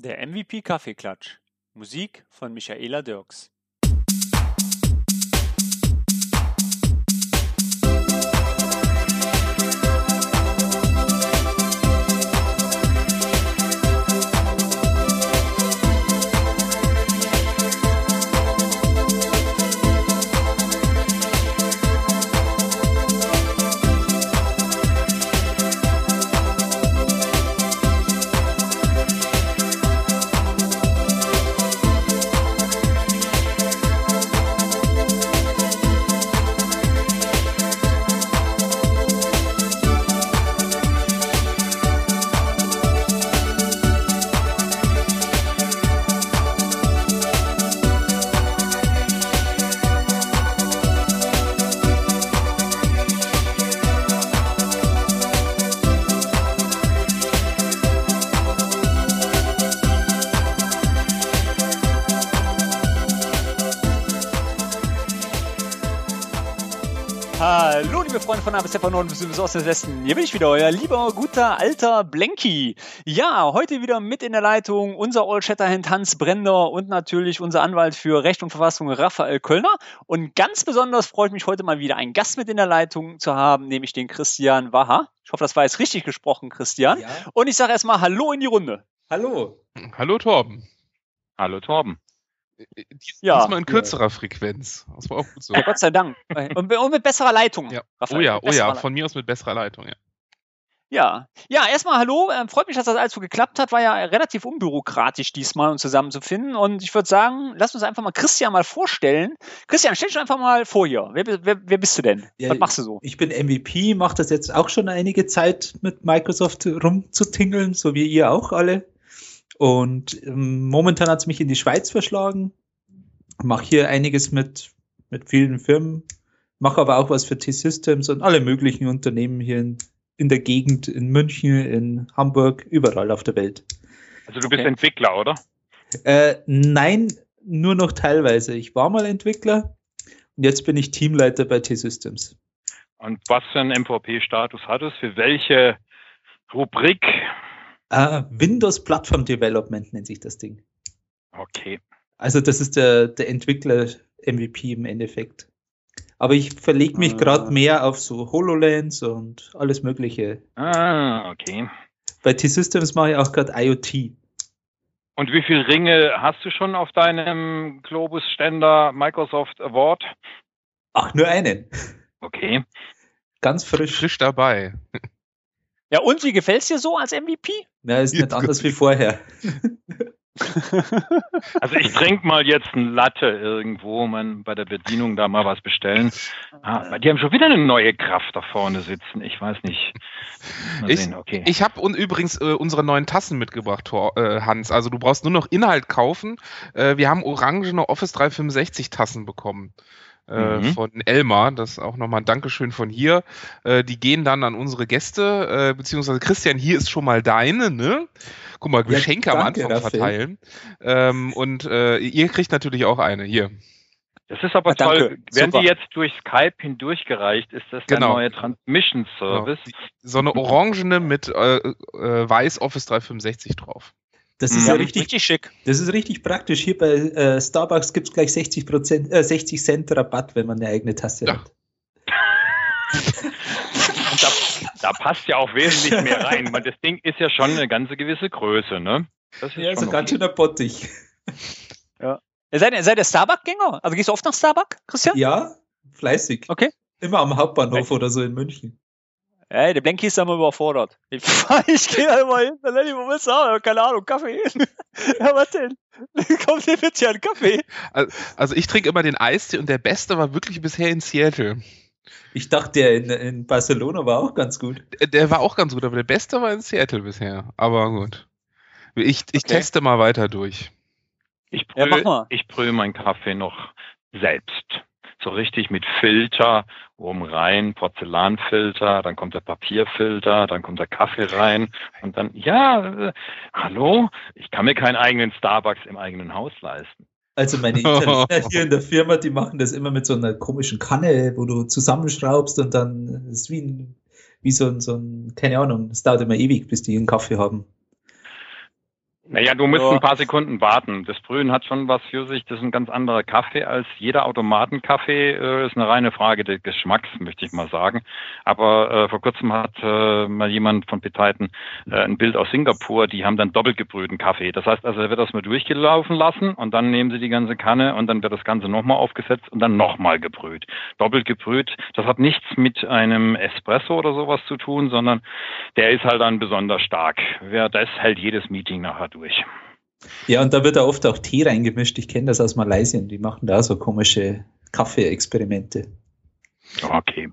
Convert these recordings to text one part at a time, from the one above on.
Der MVP Kaffeeklatsch. Musik von Michaela Dirks. Von A bis Z von Norden bis Süden Osten bis Westen. Hier bin ich wieder, euer lieber, guter, alter Blenky. Ja, heute wieder mit in der Leitung unser All Shatterhand Hans Brender und natürlich unser Anwalt für Recht und Verfassung Raphael Kölner. Und ganz besonders freut mich heute mal wieder einen Gast mit in der Leitung zu haben, nämlich den Christian Waha. Ich hoffe, das war jetzt richtig gesprochen, Christian. Ja. Und ich sage erstmal Hallo in die Runde. Hallo. Hallo Torben. Hallo Torben. Dies, Ja. Diesmal in kürzerer Frequenz. Das war auch gut so. Ja, Gott sei Dank. Und, und mit besserer Leitung. Ja. Oh Raphael, ja, mit oh ja, von mir aus mit besserer Leitung, ja. Ja, ja, erstmal hallo. Ähm, freut mich, dass das alles so geklappt hat. War ja relativ unbürokratisch diesmal, uns zusammenzufinden. Und ich würde sagen, lass uns einfach mal Christian mal vorstellen. Christian, stell dich einfach mal vor hier. Wer, wer, wer bist du denn? Ja, Was machst du so? Ich bin MVP, mache das jetzt auch schon einige Zeit mit Microsoft rumzutingeln, so wie ihr auch alle. Und ähm, momentan hat es mich in die Schweiz verschlagen. Mache hier einiges mit, mit vielen Firmen, mache aber auch was für T-Systems und alle möglichen Unternehmen hier in, in der Gegend, in München, in Hamburg, überall auf der Welt. Also du bist Okay. Entwickler, oder? Äh, nein, nur noch teilweise. Ich war mal Entwickler und jetzt bin ich Teamleiter bei T-Systems. Und was für einen MVP-Status hat es? Für welche Rubrik? Ah, Windows Platform Development nennt sich das Ding. Okay. Also das ist der, der Entwickler MVP im Endeffekt. Aber ich verlege mich Ah. gerade mehr auf so HoloLens und alles Mögliche. Ah, okay. Bei T-Systems mache ich auch gerade IoT. Und wie viele Ringe hast du schon auf deinem Globus-Ständer Microsoft Award? Ach, nur einen. Okay. Ganz frisch. Frisch dabei. Ja, und wie gefällt's dir so als MVP? Ja, ist nicht Jetzt anders wie vorher. Also ich trinke mal jetzt ein Latte irgendwo, man bei der Bedienung da mal was bestellen. Ah, die haben schon wieder eine neue Kraft da vorne sitzen. Ich weiß nicht. Mal Ich- okay. Ich habe übrigens äh, unsere neuen Tassen mitgebracht, Tor, äh, Hans. Also du brauchst nur noch Inhalt kaufen. Äh, wir haben orangene Office 365 Tassen bekommen. Äh, Mhm. Von Elmar, das ist auch nochmal ein Dankeschön von hier. Äh, die gehen dann an unsere Gäste, äh, beziehungsweise Christian, hier ist schon mal deine, ne? Guck mal, Ja, Geschenke am danke, Anfang verteilen. Ähm, und äh, ihr kriegt natürlich auch eine, hier. Das ist aber Ja, danke. toll. Werden Super. die jetzt durch Skype hindurchgereicht? Ist das der Genau. neue Transmission Service? So eine orangene mit äh, äh, weiß Office 365 drauf. Das ist Ja, ja richtig, Richtig schick. das ist richtig praktisch. Hier bei äh, Starbucks gibt's gleich 60 Prozent, äh, 60 Cent Rabatt, wenn man eine eigene Tasse Ja. hat. Und da, da passt ja auch wesentlich mehr rein. weil Das Ding ist ja schon eine ganze gewisse Größe, ne? Das ist Ja, schon so ganz okay. schöner Bottich. Seid ihr, seid ihr Starbuck-Gänger? Also gehst du oft nach Starbuck, Christian? Ja, fleißig. Okay. Immer am Hauptbahnhof oder so in München. Ey, der Blenky ist da immer überfordert. Ich, ich gehe da immer hin, dann Lenny, wo willst du haben? Keine Ahnung, Kaffee. ja, was denn? Kommt dir bitte einen Kaffee? Also ich trinke immer den Eistee und der beste war wirklich bisher in Seattle. Ich dachte, der in, in Barcelona war auch ganz gut. Der- Der war auch ganz gut, aber der beste war in Seattle bisher. Aber gut. Ich, ich Okay. teste mal weiter durch. Ich Ja, mach brühe, mal. ich brühe meinen Kaffee noch selbst. So richtig mit Filter, oben rein, Porzellanfilter, dann kommt der Papierfilter, dann kommt der Kaffee rein und dann, ja, äh, hallo, ich kann mir keinen eigenen Starbucks im eigenen Haus leisten. Also meine Italiener hier in der Firma, die machen das immer mit so einer komischen Kanne, wo du zusammenschraubst und dann ist wie, ein, wie so ein, so ein, keine Ahnung, es dauert immer ewig, bis die einen Kaffee haben. Naja, du musst ein paar Sekunden warten. Das Brühen hat schon was für sich. Das ist ein ganz anderer Kaffee als jeder Automatenkaffee. Äh, ist eine reine Frage des Geschmacks, möchte ich mal sagen. Aber äh, vor kurzem hat äh, mal jemand von Beteiligten äh, ein Bild aus Singapur. Die haben dann doppelt gebrühten Kaffee. Das heißt also, er wird das mal durchgelaufen lassen und dann nehmen sie die ganze Kanne und dann wird das Ganze nochmal aufgesetzt und dann nochmal gebrüht. Doppelt gebrüht. Das hat nichts mit einem Espresso oder sowas zu tun, sondern der ist halt dann besonders stark. Wer das hält jedes Meeting nachher durch. Ja, und da wird da oft auch Tee reingemischt. Ich kenne das aus Malaysia. Die machen da so komische Kaffee-Experimente. Okay.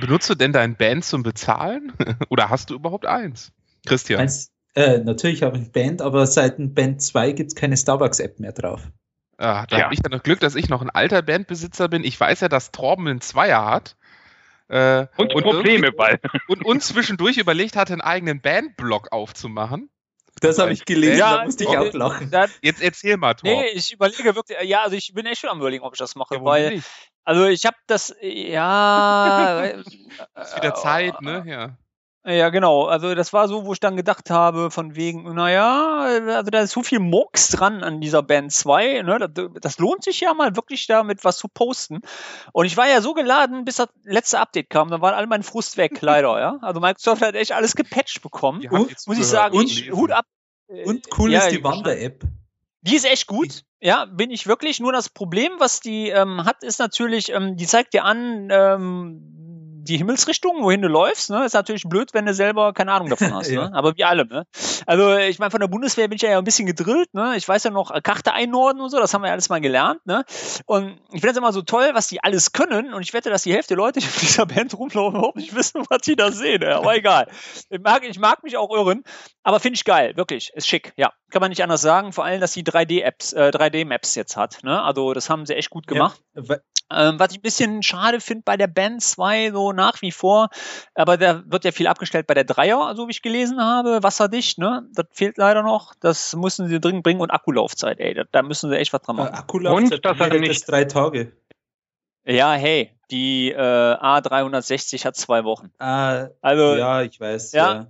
Benutzt du denn dein Band zum Bezahlen? Oder hast du überhaupt eins? Christian. Eins, äh, natürlich habe ich ein Band, aber seit dem Band 2 gibt es keine Starbucks-App mehr drauf. Ah, da Ja. habe ich ja noch Glück, dass ich noch ein alter Bandbesitzer bin. Ich weiß ja, dass Torben einen Zweier hat. Äh, Und, und Probleme bei. und uns zwischendurch überlegt hatte, einen eigenen Bandblock aufzumachen. Das habe ich gelesen, Ja, da musste ich auch lachen. Da, Jetzt erzähl mal, Torben. nee, ich überlege wirklich, ja, also ich bin echt schon am überlegen, ob ich das mache, Ja, weil, nicht? also ich habe das, ja, Ist wieder Zeit, ne? Ja. Ja, genau. Also das war so, wo ich dann gedacht habe, von wegen, naja, also da ist so viel Murks dran an dieser Band 2, ne? Das, das lohnt sich ja mal wirklich damit was zu posten. Und ich war ja so geladen, bis das letzte Update kam, dann war all mein Frust weg, leider, ja. Also Microsoft hat echt alles gepatcht bekommen. Und- jetzt Muss ich sagen, und ich. Hut ab. Und cool Ja, ist die Wander-App. Die ist echt gut. Ja, bin ich wirklich. Nur das Problem, was die ähm, hat, ist natürlich, ähm, die zeigt dir an, ähm, die Himmelsrichtung, wohin du läufst, ne? Ist natürlich blöd, wenn du selber keine Ahnung davon hast, Ja. ne? Aber wie alle, ne? Also ich meine, von der Bundeswehr bin ich ja ein bisschen gedrillt, ne? Ich weiß ja noch, äh, Karte einordnen und so, das haben wir ja alles mal gelernt, ne? Und ich finde das immer so toll, was die alles können. Und ich wette, dass die Hälfte der Leute, die in dieser Band rumlaufen, überhaupt nicht wissen, was die da sehen. Ja. Aber egal. Ich mag, ich mag mich auch irren, aber finde ich geil, wirklich. Ist schick, ja. Kann man nicht anders sagen. Vor allem, dass die 3D-Apps, äh, 3D-Maps jetzt hat. Ne? Also das haben sie echt gut gemacht. Ja, Ähm, was ich ein bisschen schade finde bei der Band 2 so nach wie vor, aber da wird ja viel abgestellt bei der Dreier, so wie ich gelesen habe, wasserdicht, ne? Das fehlt leider noch. Das müssen sie dringend bringen und Akkulaufzeit, ey, da, da müssen sie echt was dran äh, machen. Akkulaufzeit Und, dass er hält nicht- das drei Tage. Ja, hey, die äh, A360 hat zwei Wochen. Ah, Also ja, ich weiß. ja. Ja.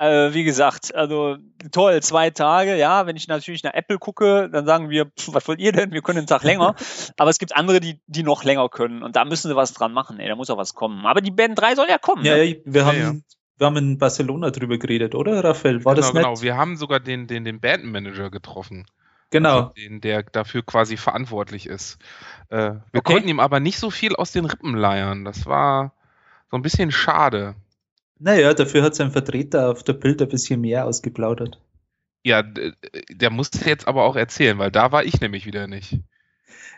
Äh, wie gesagt, also toll, zwei Tage, ja, wenn ich natürlich nach Apple gucke, dann sagen wir, pff, was wollt ihr denn? Wir können einen Tag länger. Aber es gibt andere, die, die noch länger können und da müssen sie was dran machen, ey, da muss auch was kommen. Aber die Band 3 soll ja kommen. Ja, ne? ja, wir haben, ja. wir haben in Barcelona drüber geredet, oder, Raphael? War das genau, nicht? genau. Wir haben sogar den, den, den Bandmanager getroffen. Genau. Also den, der dafür quasi verantwortlich ist. Äh, wir Okay. konnten ihm aber nicht so viel aus den Rippen leiern. Das war so ein bisschen schade. Naja, dafür hat sein Vertreter auf der Bild ein bisschen mehr ausgeplaudert. Ja, der musste jetzt aber auch erzählen, weil da war ich nämlich wieder nicht.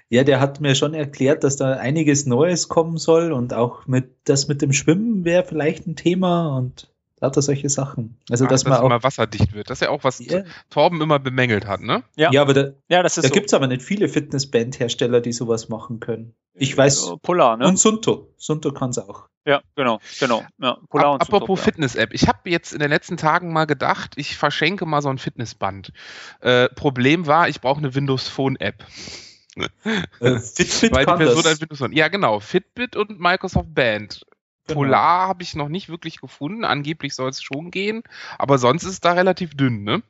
Ja, der hat mir schon erklärt, dass da einiges Neues kommen soll und auch mit das mit dem Schwimmen wäre vielleicht ein Thema und lauter solche Sachen. Also, Ach, dass man auch. immer wasserdicht wird. Das ist ja auch was Ja, Torben immer bemängelt hat, ne? Ja. ja, aber da, Ja, das ist da so. gibt's aber nicht viele Fitnessband-Hersteller, die sowas machen können. Ich weiß. Äh, Polar, ne? Und Sunto. Sunto kann's auch. Ja, genau, genau. Ja, Polar und apropos Fitness-App. Ich habe jetzt in den letzten Tagen mal gedacht, ich verschenke mal so ein Fitnessband. Äh, Problem war, ich brauche eine Windows Phone-App. Äh, Fitbit Weil die kann Person das. Windows Phone. Ja, genau. Fitbit und Microsoft Band. Genau. Polar habe ich noch nicht wirklich gefunden. Angeblich soll es schon gehen. Aber sonst ist es da relativ dünn, ne?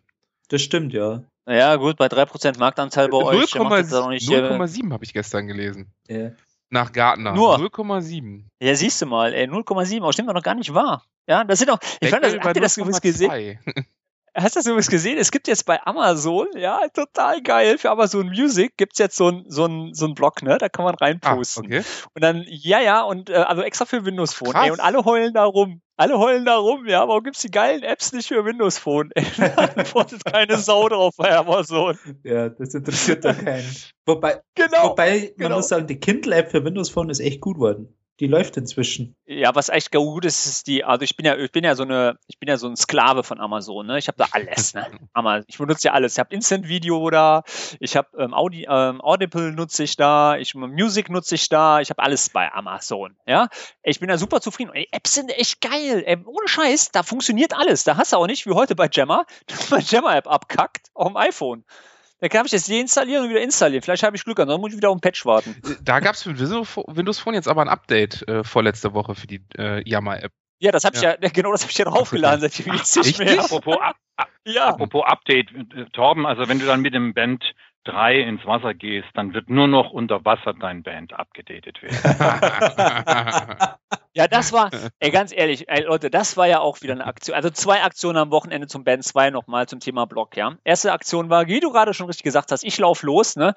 Das stimmt, ja. Ja, gut, bei 3% Marktanteil bei euch. der macht jetzt auch noch nicht, äh, 0,7 habe ich gestern gelesen. ja. Nach Gartner. Nur. 0,7. Ja, siehst du mal, ey, 0,7, aber stimmt doch noch gar nicht wahr. Ja, das sind doch, ich fand das, Deckel habt ihr das übrigens gesehen? 0,2. Hast du das übrigens gesehen? Es gibt jetzt bei Amazon, ja, total geil, für Amazon Music gibt's jetzt so ein, so ein, so ein Blog, ne, da kann man Ah, reinposten. okay. Und dann, ja, ja, und äh, also extra für Windows Phone, Krass. ey, und alle heulen da rum. Alle heulen da rum, ja, warum gibt's die geilen Apps nicht für Windows Phone? Ey, da antwortet keine Sau drauf bei Amazon. ja, das interessiert da keinen. Wobei, Genau. wobei man genau. muss sagen, die Kindle-App für Windows Phone ist echt gut worden. Die läuft inzwischen. Ja, was echt gut ist, ist die, also ich bin ja, ich bin ja so eine, ich bin ja so ein Sklave von Amazon, ne? Ich habe da alles, ne? Amazon, ich benutze ja alles. Ich habe Instant Video da, ich habe ähm, Audi, ähm, Audible nutze ich da, ich Music nutze ich da, ich habe alles bei Amazon, ja? Ich bin da super zufrieden. Und die Apps sind echt geil. Ey, ohne Scheiß, da funktioniert alles. Da hast du auch nicht wie heute bei Gemma, dass mein Gemma-App abkackt auf dem iPhone. Da kann ich jetzt deinstallieren und wieder installieren. Vielleicht habe ich Glück, ansonsten muss ich wieder auf ein Patch warten. Da gab es für Windows Phone jetzt aber ein Update äh, vorletzte Woche für die äh, Yammer-App. Ja, das habe ich Ja. ja, genau das habe ich ja draufgeladen, seitdem gibt's nicht Richtig? mehr. Apropos, ja. Apropos Update, äh, Torben, also wenn du dann mit dem Band 3 ins Wasser gehst, dann wird nur noch unter Wasser dein Band abgedatet werden. ja, das war, ey, ganz ehrlich, ey, Leute, das war ja auch wieder eine Aktion. Also zwei Aktionen am Wochenende zum Band 2 nochmal zum Thema Blog, ja. Erste Aktion war, wie du gerade schon richtig gesagt hast, ich lauf los, ne?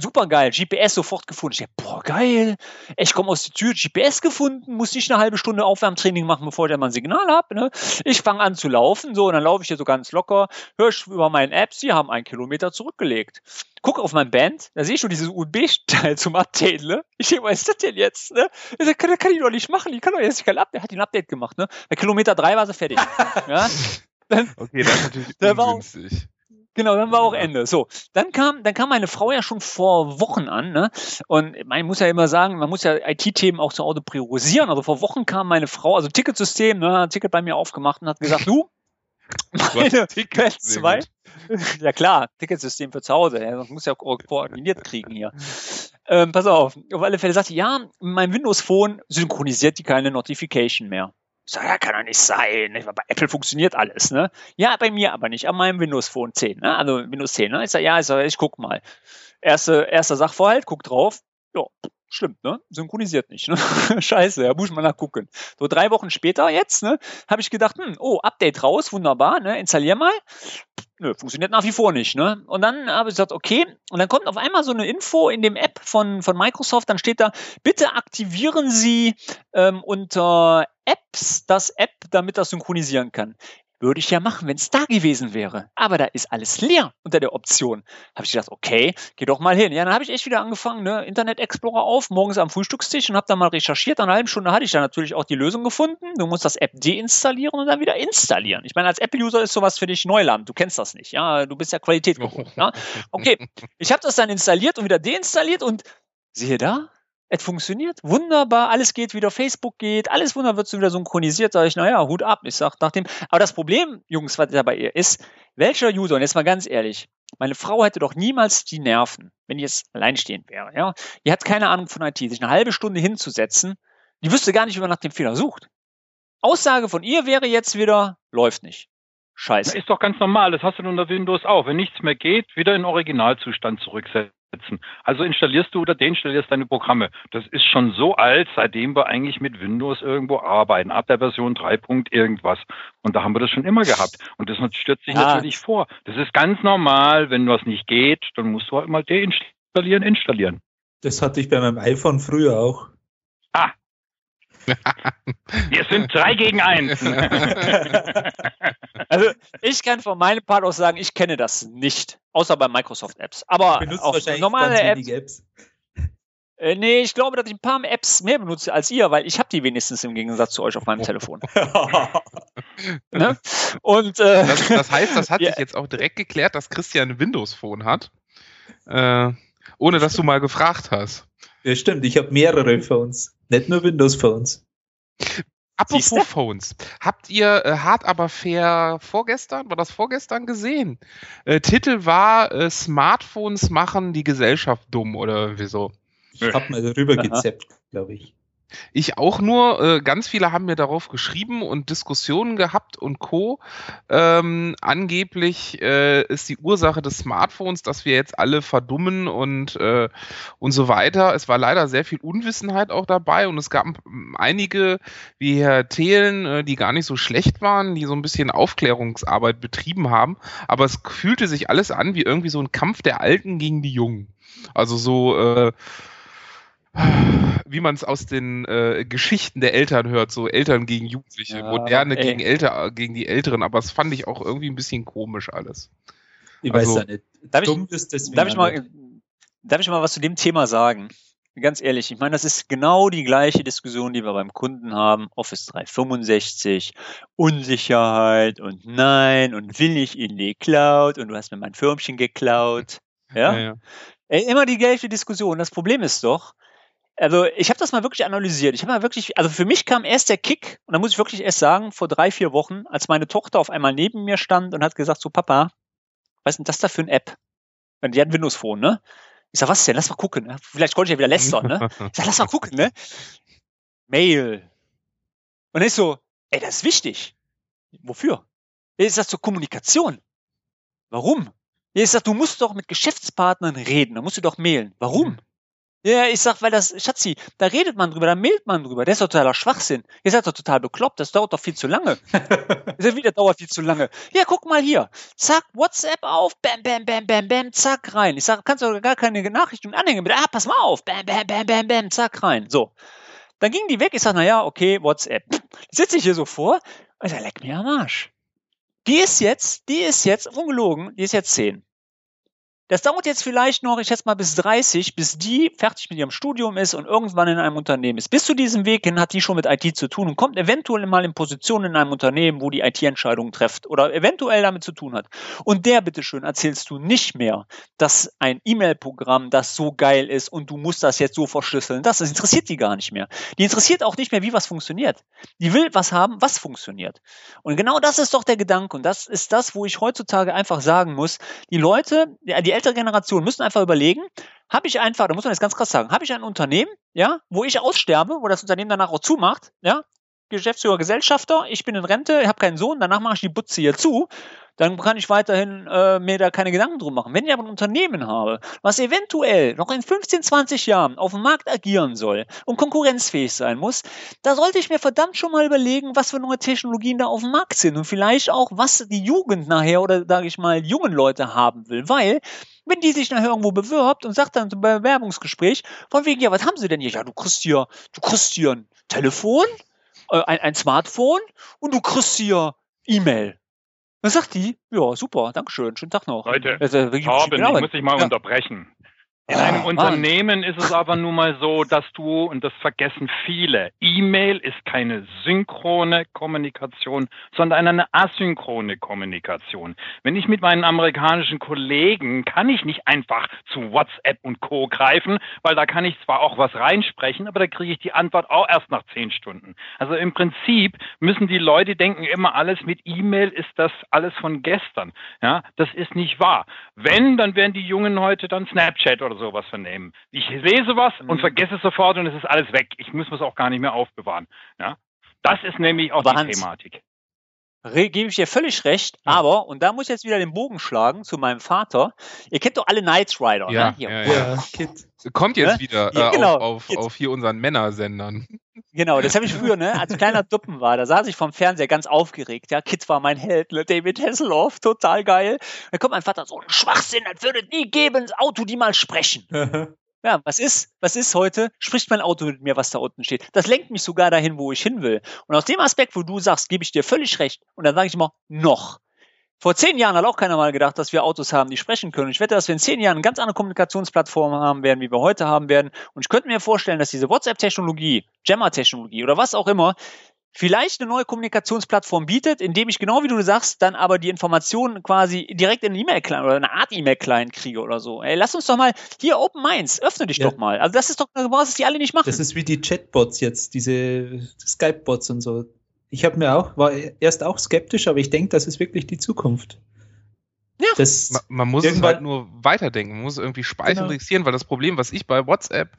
Super geil, GPS sofort gefunden. Ich dachte, boah, geil. Ich komme aus der Tür, GPS gefunden, muss nicht eine halbe Stunde Aufwärmtraining machen, bevor ich mal ein Signal habe, ne? Ich fange an zu laufen, so, und dann laufe ich hier so ganz locker, höre ich über meinen Apps, sie haben einen Kilometer zurückgelegt gucke auf mein Band, da sehe ich schon dieses USB-Teil zum Update, ne? Ich denke, was ist das denn jetzt, ne? Das kann, das kann ich doch nicht machen, ich kann doch jetzt kein Update, hat ein Update gemacht, ne? Bei Kilometer 3 war sie fertig. ja? Dann, okay, das ist natürlich dann ungünstig. Auch, Genau, dann war auch Ende. So, dann kam, dann kam meine Frau ja schon vor Wochen an, ne? Und man muss ja immer sagen, man muss ja IT-Themen auch zu Hause priorisieren. Also vor Wochen kam meine Frau, also Ticketsystem, ne, hat ein Ticket bei mir aufgemacht und hat gesagt, du, meine Band 2. Ja klar, Ticketsystem für zu Hause. Ja, das muss ja koordiniert kriegen hier. Ähm, pass auf, auf alle Fälle sagt ja, mein Windows Phone synchronisiert die keine Notification mehr. Ich sage, ja, kann doch nicht sein. Bei Apple funktioniert alles, ne? Ja, bei mir aber nicht, an meinem Windows Phone 10, ne? Also Windows 10, ne? Ich sage, ja, ich, sag, ich guck mal. Erste, erster Sachverhalt, guck drauf. Ja, Stimmt, ne? Synchronisiert nicht. Ne? Scheiße, da muss man nachgucken. So drei Wochen später jetzt, ne, habe ich gedacht, hm, oh, Update raus, wunderbar, ne? Installier mal. Nö, funktioniert nach wie vor nicht, ne? Und dann habe ich gesagt, okay, und dann kommt auf einmal so eine Info in dem App von, von Microsoft, dann steht da, bitte aktivieren Sie ähm, unter Apps das App, damit das synchronisieren kann. Würde ich ja machen, wenn es da gewesen wäre. Aber da ist alles leer unter der Option. Habe ich gedacht, okay, geh doch mal hin. Ja, dann habe ich echt wieder angefangen, ne, Internet Explorer auf, morgens am Frühstückstisch und habe dann mal recherchiert. Nach einer halben Stunde hatte ich dann natürlich auch die Lösung gefunden. Du musst das App deinstallieren und dann wieder installieren. Ich meine, als Apple-User ist sowas für dich Neuland. Du kennst das nicht. Ja, du bist ja Qualität gewohnt. Ja? Okay, ich habe das dann installiert und wieder deinstalliert und siehe da, es funktioniert wunderbar, alles geht wieder, Facebook geht, alles wunderbar wird wieder synchronisiert. Sag ich, naja, Hut ab. Ich sag nach dem. Aber das Problem, Jungs, was dabei ist, welcher User, und jetzt mal ganz ehrlich, meine Frau hätte doch niemals die Nerven, wenn die jetzt alleinstehend wäre, ja. Die hat keine Ahnung von IT, sich eine halbe Stunde hinzusetzen, die wüsste gar nicht, wie man nach dem Fehler sucht. Aussage von ihr wäre jetzt wieder, läuft nicht. Scheiße. ist doch ganz normal, das hast du unter Windows auch. Wenn nichts mehr geht, wieder in Originalzustand zurücksetzen setzen. Also installierst du oder deinstallierst deine Programme. Das ist schon so alt, seitdem wir eigentlich mit Windows irgendwo arbeiten, ab der Version 3. irgendwas. Und da haben wir das schon immer gehabt. Und das stürzt sich ja. natürlich vor. Das ist ganz normal, wenn was nicht geht, dann musst du halt mal deinstallieren, installieren. Das hatte ich bei meinem iPhone früher auch. Ah, wir sind drei gegen eins. also ich kann von meinem Part aus sagen, ich kenne das nicht, außer bei Microsoft Apps. Aber auch normale Apps. Apps. Äh, nee, ich glaube, dass ich ein paar Apps mehr benutze als ihr, weil ich habe die wenigstens im Gegensatz zu euch auf meinem Telefon. ne? Und äh, das, das, heißt, das hat ja. sich jetzt auch direkt geklärt, dass Christian ein Windows-Phone hat, äh, ohne dass du mal gefragt hast. Ja, stimmt. Ich habe mehrere Phones. Nicht nur Windows Phones. Apropos Phones. Habt ihr äh, hart aber fair vorgestern, war das vorgestern gesehen? Äh, Titel war äh, Smartphones machen die Gesellschaft dumm oder wieso? Ich hab mal darüber gezappt, glaube ich. Ich auch nur, äh, ganz viele haben mir darauf geschrieben und Diskussionen gehabt und Co. Ähm, angeblich äh, ist die Ursache des Smartphones, dass wir jetzt alle verdummen und, äh, und so weiter. Es war leider sehr viel Unwissenheit auch dabei und es gab einige, wie Herr Thelen, äh, die gar nicht so schlecht waren, die so ein bisschen Aufklärungsarbeit betrieben haben, aber es fühlte sich alles an wie irgendwie so ein Kampf der Alten gegen die Jungen. Also so, äh, wie man es aus den äh, Geschichten der Eltern hört, so Eltern gegen Jugendliche, ja, Moderne ey. gegen Älter, gegen die Älteren, aber das fand ich auch irgendwie ein bisschen komisch alles. Ich also, weiß ja nicht. Darf ich, darf, ich mal, darf ich mal was zu dem Thema sagen? Ganz ehrlich, ich meine, das ist genau die gleiche Diskussion, die wir beim Kunden haben. Office 365, Unsicherheit und nein und will ich in die Cloud und du hast mir mein Firmchen geklaut. Ja? ja, ja. Ey, immer die gleiche Diskussion. Das Problem ist doch, also ich habe das mal wirklich analysiert. Ich habe mal wirklich, also für mich kam erst der Kick, und da muss ich wirklich erst sagen, vor drei, vier Wochen, als meine Tochter auf einmal neben mir stand und hat gesagt, so Papa, was ist denn das da für eine App? Die hat ein Windows Phone, ne? Ich sag, was denn? Lass mal gucken. Ne? Vielleicht konnte ich ja wieder lästern, ne? Ich sag, lass mal gucken, ne? Mail. Und ich so, ey, das ist wichtig. Wofür? Ich sag zur Kommunikation. Warum? Ich sag, du musst doch mit Geschäftspartnern reden, da musst du doch mailen. Warum? Ja, ich sag, weil das, Schatzi, da redet man drüber, da mailt man drüber. Das ist doch totaler Schwachsinn. Ihr seid doch total bekloppt, das dauert doch viel zu lange. Das wieder dauert viel zu lange. Ja, guck mal hier. Zack, WhatsApp auf, bam, bam, bam, bam, bam, zack, rein. Ich sag, kannst du gar keine Nachrichten anhängen. Ah, pass mal auf, bam, bam, bam, bam, bam, zack, rein. So. Dann ging die weg. Ich sag, na ja, okay, WhatsApp. Sitze ich hier so vor. Ich sag, leck mir am Arsch. Die ist jetzt, die ist jetzt, ungelogen, die ist jetzt 10. Das dauert jetzt vielleicht noch, ich schätze mal bis 30, bis die fertig mit ihrem Studium ist und irgendwann in einem Unternehmen ist. Bis zu diesem Weg hin hat die schon mit IT zu tun und kommt eventuell mal in Position in einem Unternehmen, wo die IT-Entscheidungen trifft oder eventuell damit zu tun hat. Und der, bitteschön, erzählst du nicht mehr, dass ein E-Mail-Programm, das so geil ist und du musst das jetzt so verschlüsseln. Das, das interessiert die gar nicht mehr. Die interessiert auch nicht mehr, wie was funktioniert. Die will was haben, was funktioniert. Und genau das ist doch der Gedanke und das ist das, wo ich heutzutage einfach sagen muss, die Leute, die ältere Generation müssen einfach überlegen, habe ich einfach, da muss man jetzt ganz krass sagen, habe ich ein Unternehmen, ja, wo ich aussterbe, wo das Unternehmen danach auch zumacht, ja, Geschäftsführer, Gesellschafter, ich bin in Rente, ich habe keinen Sohn, danach mache ich die Butze hier zu, dann kann ich weiterhin äh, mir da keine Gedanken drum machen. Wenn ich aber ein Unternehmen habe, was eventuell noch in 15, 20 Jahren auf dem Markt agieren soll und konkurrenzfähig sein muss, da sollte ich mir verdammt schon mal überlegen, was für neue Technologien da auf dem Markt sind und vielleicht auch, was die Jugend nachher oder sage ich mal jungen Leute haben will, weil wenn die sich nachher irgendwo bewirbt und sagt dann beim Bewerbungsgespräch, von wegen, ja, was haben sie denn hier? Ja, du kriegst hier, du kriegst hier ein Telefon, äh, ein, ein Smartphone und du kriegst hier E-Mail. Dann sagt die, ja, super, Dankeschön, schönen Tag noch. Leute, wirklich Torben, ich muss dich mal Ja. unterbrechen. In einem Mann. Unternehmen ist es aber nun mal so, dass du, und das vergessen viele, E-Mail ist keine synchrone Kommunikation, sondern eine asynchrone Kommunikation. Wenn ich mit meinen amerikanischen Kollegen, kann ich nicht einfach zu WhatsApp und Co. greifen, weil da kann ich zwar auch was reinsprechen, aber da kriege ich die Antwort auch erst nach zehn Stunden. Also im Prinzip müssen die Leute denken immer alles mit E-Mail ist das alles von gestern. Ja, das ist nicht wahr. Wenn, dann werden die Jungen heute dann Snapchat oder sowas vernehmen. Ich lese was und Mhm. vergesse es sofort und es ist alles weg. Ich muss es auch gar nicht mehr aufbewahren. Ja, das ist nämlich auch Aber die Hans, Thematik. Re- Gebe ich dir völlig recht, aber, und da muss ich jetzt wieder den Bogen schlagen zu meinem Vater. Ihr kennt doch alle Knight Rider, Ja, ne? Hier. ja, ja. Ja. Kommt jetzt Ne? wieder Ja, äh, genau. auf, auf, auf hier unseren Männersendern. Genau, das habe ich früher, ne, als kleiner Duppen war, da saß ich vom Fernseher ganz aufgeregt. Ja, Kid war mein Held, ne, David Hasselhoff, total geil. Da kommt mein Vater, so ein Schwachsinn, das würde nie geben, das Auto, die mal sprechen. Ja, was ist, was ist heute? Spricht mein Auto mit mir, was da unten steht. Das lenkt mich sogar dahin, wo ich hin will. Und aus dem Aspekt, wo du sagst, gebe ich dir völlig recht. Und dann sage ich immer, noch. Vor zehn Jahren hat auch keiner mal gedacht, dass wir Autos haben, die sprechen können. Ich wette, dass wir in zehn Jahren eine ganz andere Kommunikationsplattform haben werden, wie wir heute haben werden. Und ich könnte mir vorstellen, dass diese WhatsApp-Technologie, Gemma-Technologie oder was auch immer, vielleicht eine neue Kommunikationsplattform bietet, indem ich genau wie du sagst, dann aber die Informationen quasi direkt in einen E-Mail-Client oder eine Art E-Mail-Client kriege oder so. Ey, lass uns doch mal hier Open Minds, öffne dich Ja. doch mal. Also das ist doch, brauchst es die alle nicht machen. Das ist wie die Chatbots jetzt, diese Skype-Bots und so. Ich habe mir auch, war erst auch skeptisch, aber ich denke, das ist wirklich die Zukunft. Ja. Das, Man, man muss es Irgendwann- halt nur weiterdenken, man muss irgendwie speichern, Genau. registrieren, weil das Problem, was ich bei WhatsApp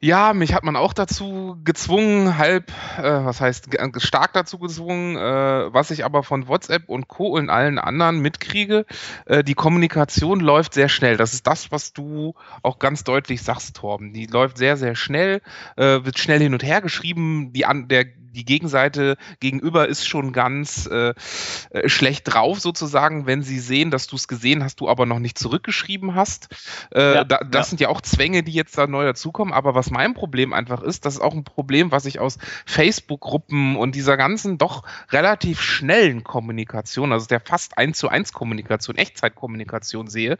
ja, mich hat man auch dazu gezwungen, halb, äh, was heißt, ge- stark dazu gezwungen, äh, was ich aber von WhatsApp und Co. und allen anderen mitkriege, äh, die Kommunikation läuft sehr schnell. Das ist das, was du auch ganz deutlich sagst, Torben. Die läuft sehr, sehr schnell, äh, wird schnell hin und her geschrieben, die, an, der, die Gegenseite gegenüber ist schon ganz äh, äh, schlecht drauf sozusagen, wenn sie sehen, dass du es gesehen hast, du aber noch nicht zurückgeschrieben hast. Äh, Ja, da, das ja. sind ja auch Zwänge, die jetzt da neu dazukommen. Aber was mein Problem einfach ist, das ist auch ein Problem, was ich aus Facebook-Gruppen und dieser ganzen doch relativ schnellen Kommunikation, also der fast 1 zu 1 Kommunikation, Echtzeitkommunikation sehe.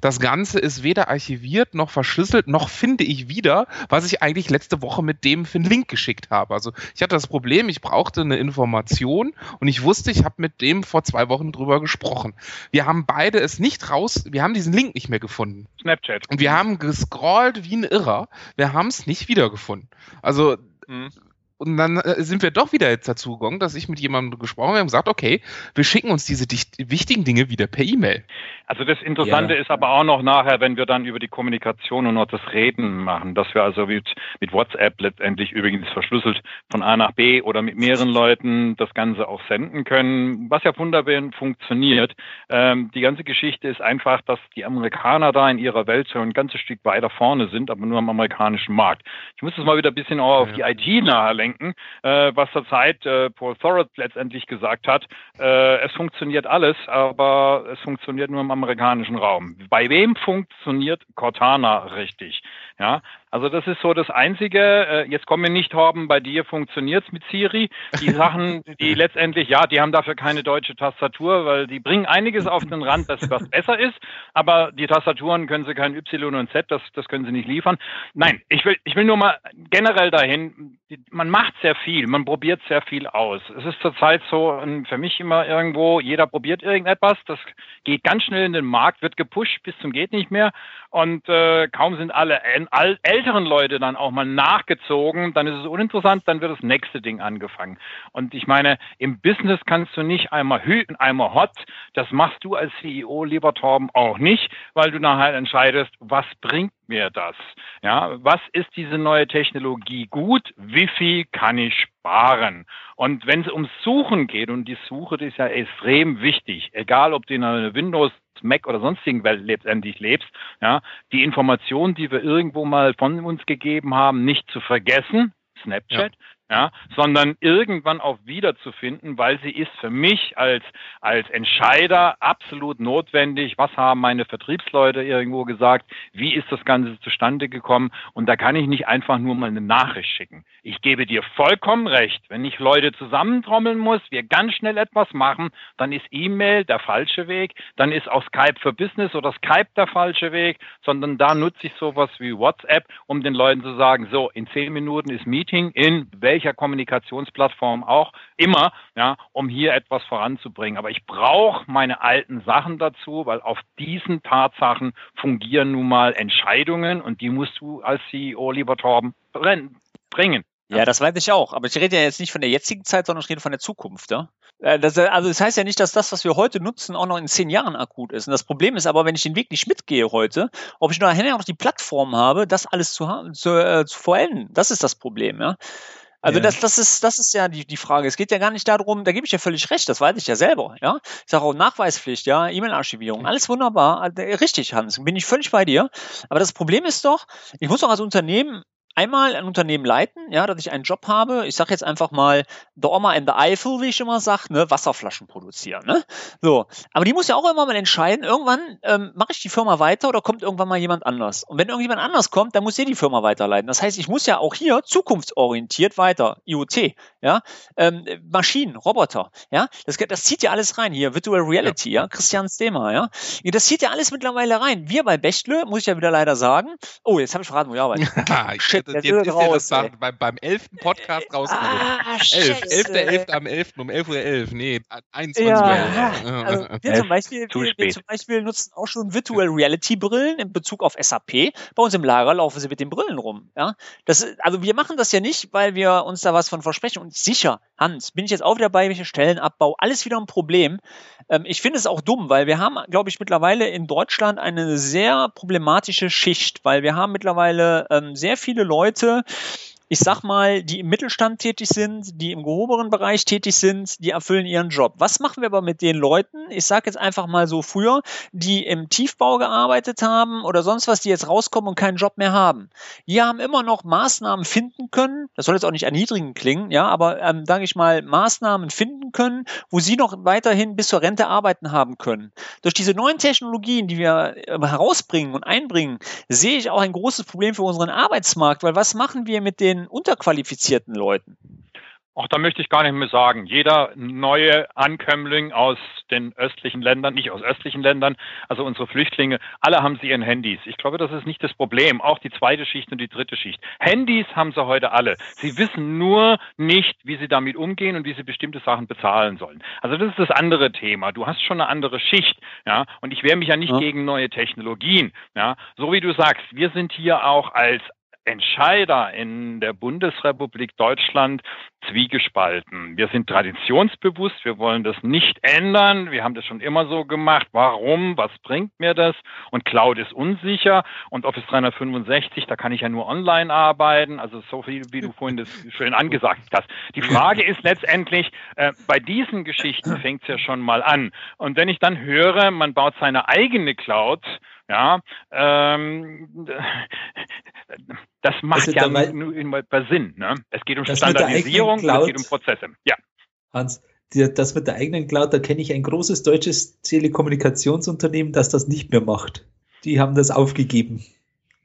Das Ganze ist weder archiviert noch verschlüsselt, noch finde ich wieder, was ich eigentlich letzte Woche mit dem für einen Link geschickt habe. Also ich hatte das Problem, ich brauchte eine Information und ich wusste, ich habe mit dem vor zwei Wochen drüber gesprochen. Wir haben beide es nicht raus, wir haben diesen Link nicht mehr gefunden. Snapchat. Und wir haben gescrollt wie ein Irrer. Wir haben es nicht wiedergefunden. Also Mhm. Und dann äh, sind wir doch wieder jetzt dazu gegangen, dass ich mit jemandem gesprochen habe und gesagt, okay, wir schicken uns diese wichtigen Dinge wieder per E-Mail. Also das Interessante ja. ist aber auch noch nachher, wenn wir dann über die Kommunikation und noch das Reden machen, dass wir also mit, mit WhatsApp letztendlich übrigens verschlüsselt von A nach B oder mit mehreren Leuten das Ganze auch senden können, was ja wunderbar funktioniert. Ähm, die ganze Geschichte ist einfach, dass die Amerikaner da in ihrer Welt schon ein ganzes Stück weiter vorne sind, aber nur am amerikanischen Markt. Ich muss das mal wieder ein bisschen auch auf ja. die IT nahelegen denken, äh, was zurzeit äh, Paul Thorott letztendlich gesagt hat. Äh, es funktioniert alles, aber es funktioniert nur im amerikanischen Raum. Bei wem funktioniert Cortana richtig? Ja, also das ist so das Einzige. Äh, jetzt kommen wir nicht haben, bei dir funktioniert's mit Siri. Die Sachen, die letztendlich, ja, die haben dafür keine deutsche Tastatur, weil die bringen einiges auf den Rand, dass was besser ist, aber die Tastaturen können sie kein Y und Z, das, das können sie nicht liefern. Nein, ich will, ich will nur mal generell dahin, man macht sehr viel, man probiert sehr viel aus. Es ist zurzeit so für mich immer irgendwo, jeder probiert irgendetwas, das geht ganz schnell in den Markt, wird gepusht bis zum geht nicht mehr und äh, kaum sind alle all, älteren Leute dann auch mal nachgezogen, dann ist es uninteressant, dann wird das nächste Ding angefangen. Und ich meine, im Business kannst du nicht einmal hüten, einmal hot. Das machst du als CEO, lieber Torben, auch nicht, weil du nachher entscheidest, was bringt mir das? Ja, was ist diese neue Technologie gut? Wie viel kann ich sparen? Und wenn es ums Suchen geht, und die Suche die ist ja extrem wichtig, egal ob du in einer Windows Mac oder sonstigen Welt letztendlich lebst, ja, die Informationen, die wir irgendwo mal von uns gegeben haben, nicht zu vergessen, Snapchat, ja ja, sondern irgendwann auch wiederzufinden, weil sie ist für mich als, als Entscheider absolut notwendig. Was haben meine Vertriebsleute irgendwo gesagt? Wie ist das Ganze zustande gekommen? Und da kann ich nicht einfach nur mal eine Nachricht schicken. Ich gebe dir vollkommen recht. Wenn ich Leute zusammentrommeln muss, wir ganz schnell etwas machen, dann ist E-Mail der falsche Weg, dann ist auch Skype für Business oder Skype der falsche Weg, sondern da nutze ich sowas wie WhatsApp, um den Leuten zu sagen, so, in zehn Minuten ist Meeting in welchem welcher Kommunikationsplattform auch immer, ja, um hier etwas voranzubringen. Aber ich brauche meine alten Sachen dazu, weil auf diesen Tatsachen fungieren nun mal Entscheidungen und die musst du als CEO, lieber Torben, bringen. Ja, das weiß ich auch. Aber ich rede ja jetzt nicht von der jetzigen Zeit, sondern ich rede von der Zukunft. Ja? Äh, das, also das heißt ja nicht, dass das, was wir heute nutzen, auch noch in zehn Jahren akut ist. Und das Problem ist aber, wenn ich den Weg nicht mitgehe heute, ob ich nachher noch die Plattform habe, das alles zu, zu, äh, zu vollenden. Das ist das Problem. Ja? Also ja. das, das ist, das ist ja die, die Frage. Es geht ja gar nicht darum, da gebe ich ja völlig recht, das weiß ich ja selber, ja. Ich sage auch Nachweispflicht, ja, E-Mail-Archivierung, alles wunderbar, äh, richtig, Hans, bin ich völlig bei dir. Aber das Problem ist doch, ich muss doch als Unternehmen einmal ein Unternehmen leiten, ja, dass ich einen Job habe, ich sage jetzt einfach mal der Oma in der Eifel, wie ich immer sage, ne, Wasserflaschen produzieren. Ne? So, aber die muss ja auch immer mal entscheiden, irgendwann ähm, mache ich die Firma weiter oder kommt irgendwann mal jemand anders. Und wenn irgendjemand anders kommt, dann muss ihr die Firma weiterleiten. Das heißt, ich muss ja auch hier zukunftsorientiert weiter, IoT, ja, ähm, Maschinen, Roboter, ja, das, das zieht ja alles rein hier, Virtual Reality, ja, ja Christians Thema, ja, das zieht ja alles mittlerweile rein. Wir bei Bechtle, muss ich ja wieder leider sagen, oh, jetzt habe ich verraten, wo ich arbeite. Shit, jetzt, jetzt ist raus, das ey. beim, beim 11. Podcast rausgekommen. Ah, 11. 11.11. am 11. um 11.11 Uhr. 11. Nee, 21 ja, Uhr. Also wir, zum Beispiel, wir, wir, zum Beispiel nutzen auch schon Virtual Reality Brillen in Bezug auf SAP. Bei uns im Lager laufen sie mit den Brillen rum. Ja? Das, also wir machen das ja nicht, weil wir uns da was von versprechen. Und sicher, Hans, bin ich jetzt auch wieder bei welchen Stellenabbau, alles wieder ein Problem. Ähm, ich finde es auch dumm, weil wir haben, glaube ich, mittlerweile in Deutschland eine sehr problematische Schicht, weil wir haben mittlerweile ähm, sehr viele Leute, Leute ich sag mal, die im Mittelstand tätig sind, die im gehobenen Bereich tätig sind, die erfüllen ihren Job. Was machen wir aber mit den Leuten, ich sag jetzt einfach mal so früher, die im Tiefbau gearbeitet haben oder sonst was, die jetzt rauskommen und keinen Job mehr haben? Die haben immer noch Maßnahmen finden können, das soll jetzt auch nicht erniedrigend klingen, ja, aber ähm, sage ich mal, Maßnahmen finden können, wo sie noch weiterhin bis zur Rente arbeiten haben können. Durch diese neuen Technologien, die wir äh, herausbringen und einbringen, sehe ich auch ein großes Problem für unseren Arbeitsmarkt, weil was machen wir mit den unterqualifizierten Leuten? Auch da möchte ich gar nicht mehr sagen. Jeder neue Ankömmling aus den östlichen Ländern, nicht aus östlichen Ländern, also unsere Flüchtlinge, alle haben sie ihren Handys. Ich glaube, das ist nicht das Problem. Auch die zweite Schicht und die dritte Schicht. Handys haben sie heute alle. Sie wissen nur nicht, wie sie damit umgehen und wie sie bestimmte Sachen bezahlen sollen. Also das ist das andere Thema. Du hast schon eine andere Schicht, ja. Und ich wehre mich ja nicht ja. gegen neue Technologien, ja. So wie du sagst, wir sind hier auch als Entscheider in der Bundesrepublik Deutschland zwiegespalten. Wir sind traditionsbewusst, wir wollen das nicht ändern, wir haben das schon immer so gemacht. Warum? Was bringt mir das? Und Cloud ist unsicher und Office 365, da kann ich ja nur online arbeiten, also so viel, wie du vorhin das schön angesagt hast. Die Frage ist letztendlich, äh, bei diesen Geschichten fängt es ja schon mal an. Und wenn ich dann höre, man baut seine eigene Cloud, ja, ähm, das macht also, ja nur immer Sinn. Ne? Es geht um Standardisierung, Cloud, es geht um Prozesse. Ja. Hans, die, das mit der eigenen Cloud, da kenne ich ein großes deutsches Telekommunikationsunternehmen, das das nicht mehr macht. Die haben das aufgegeben.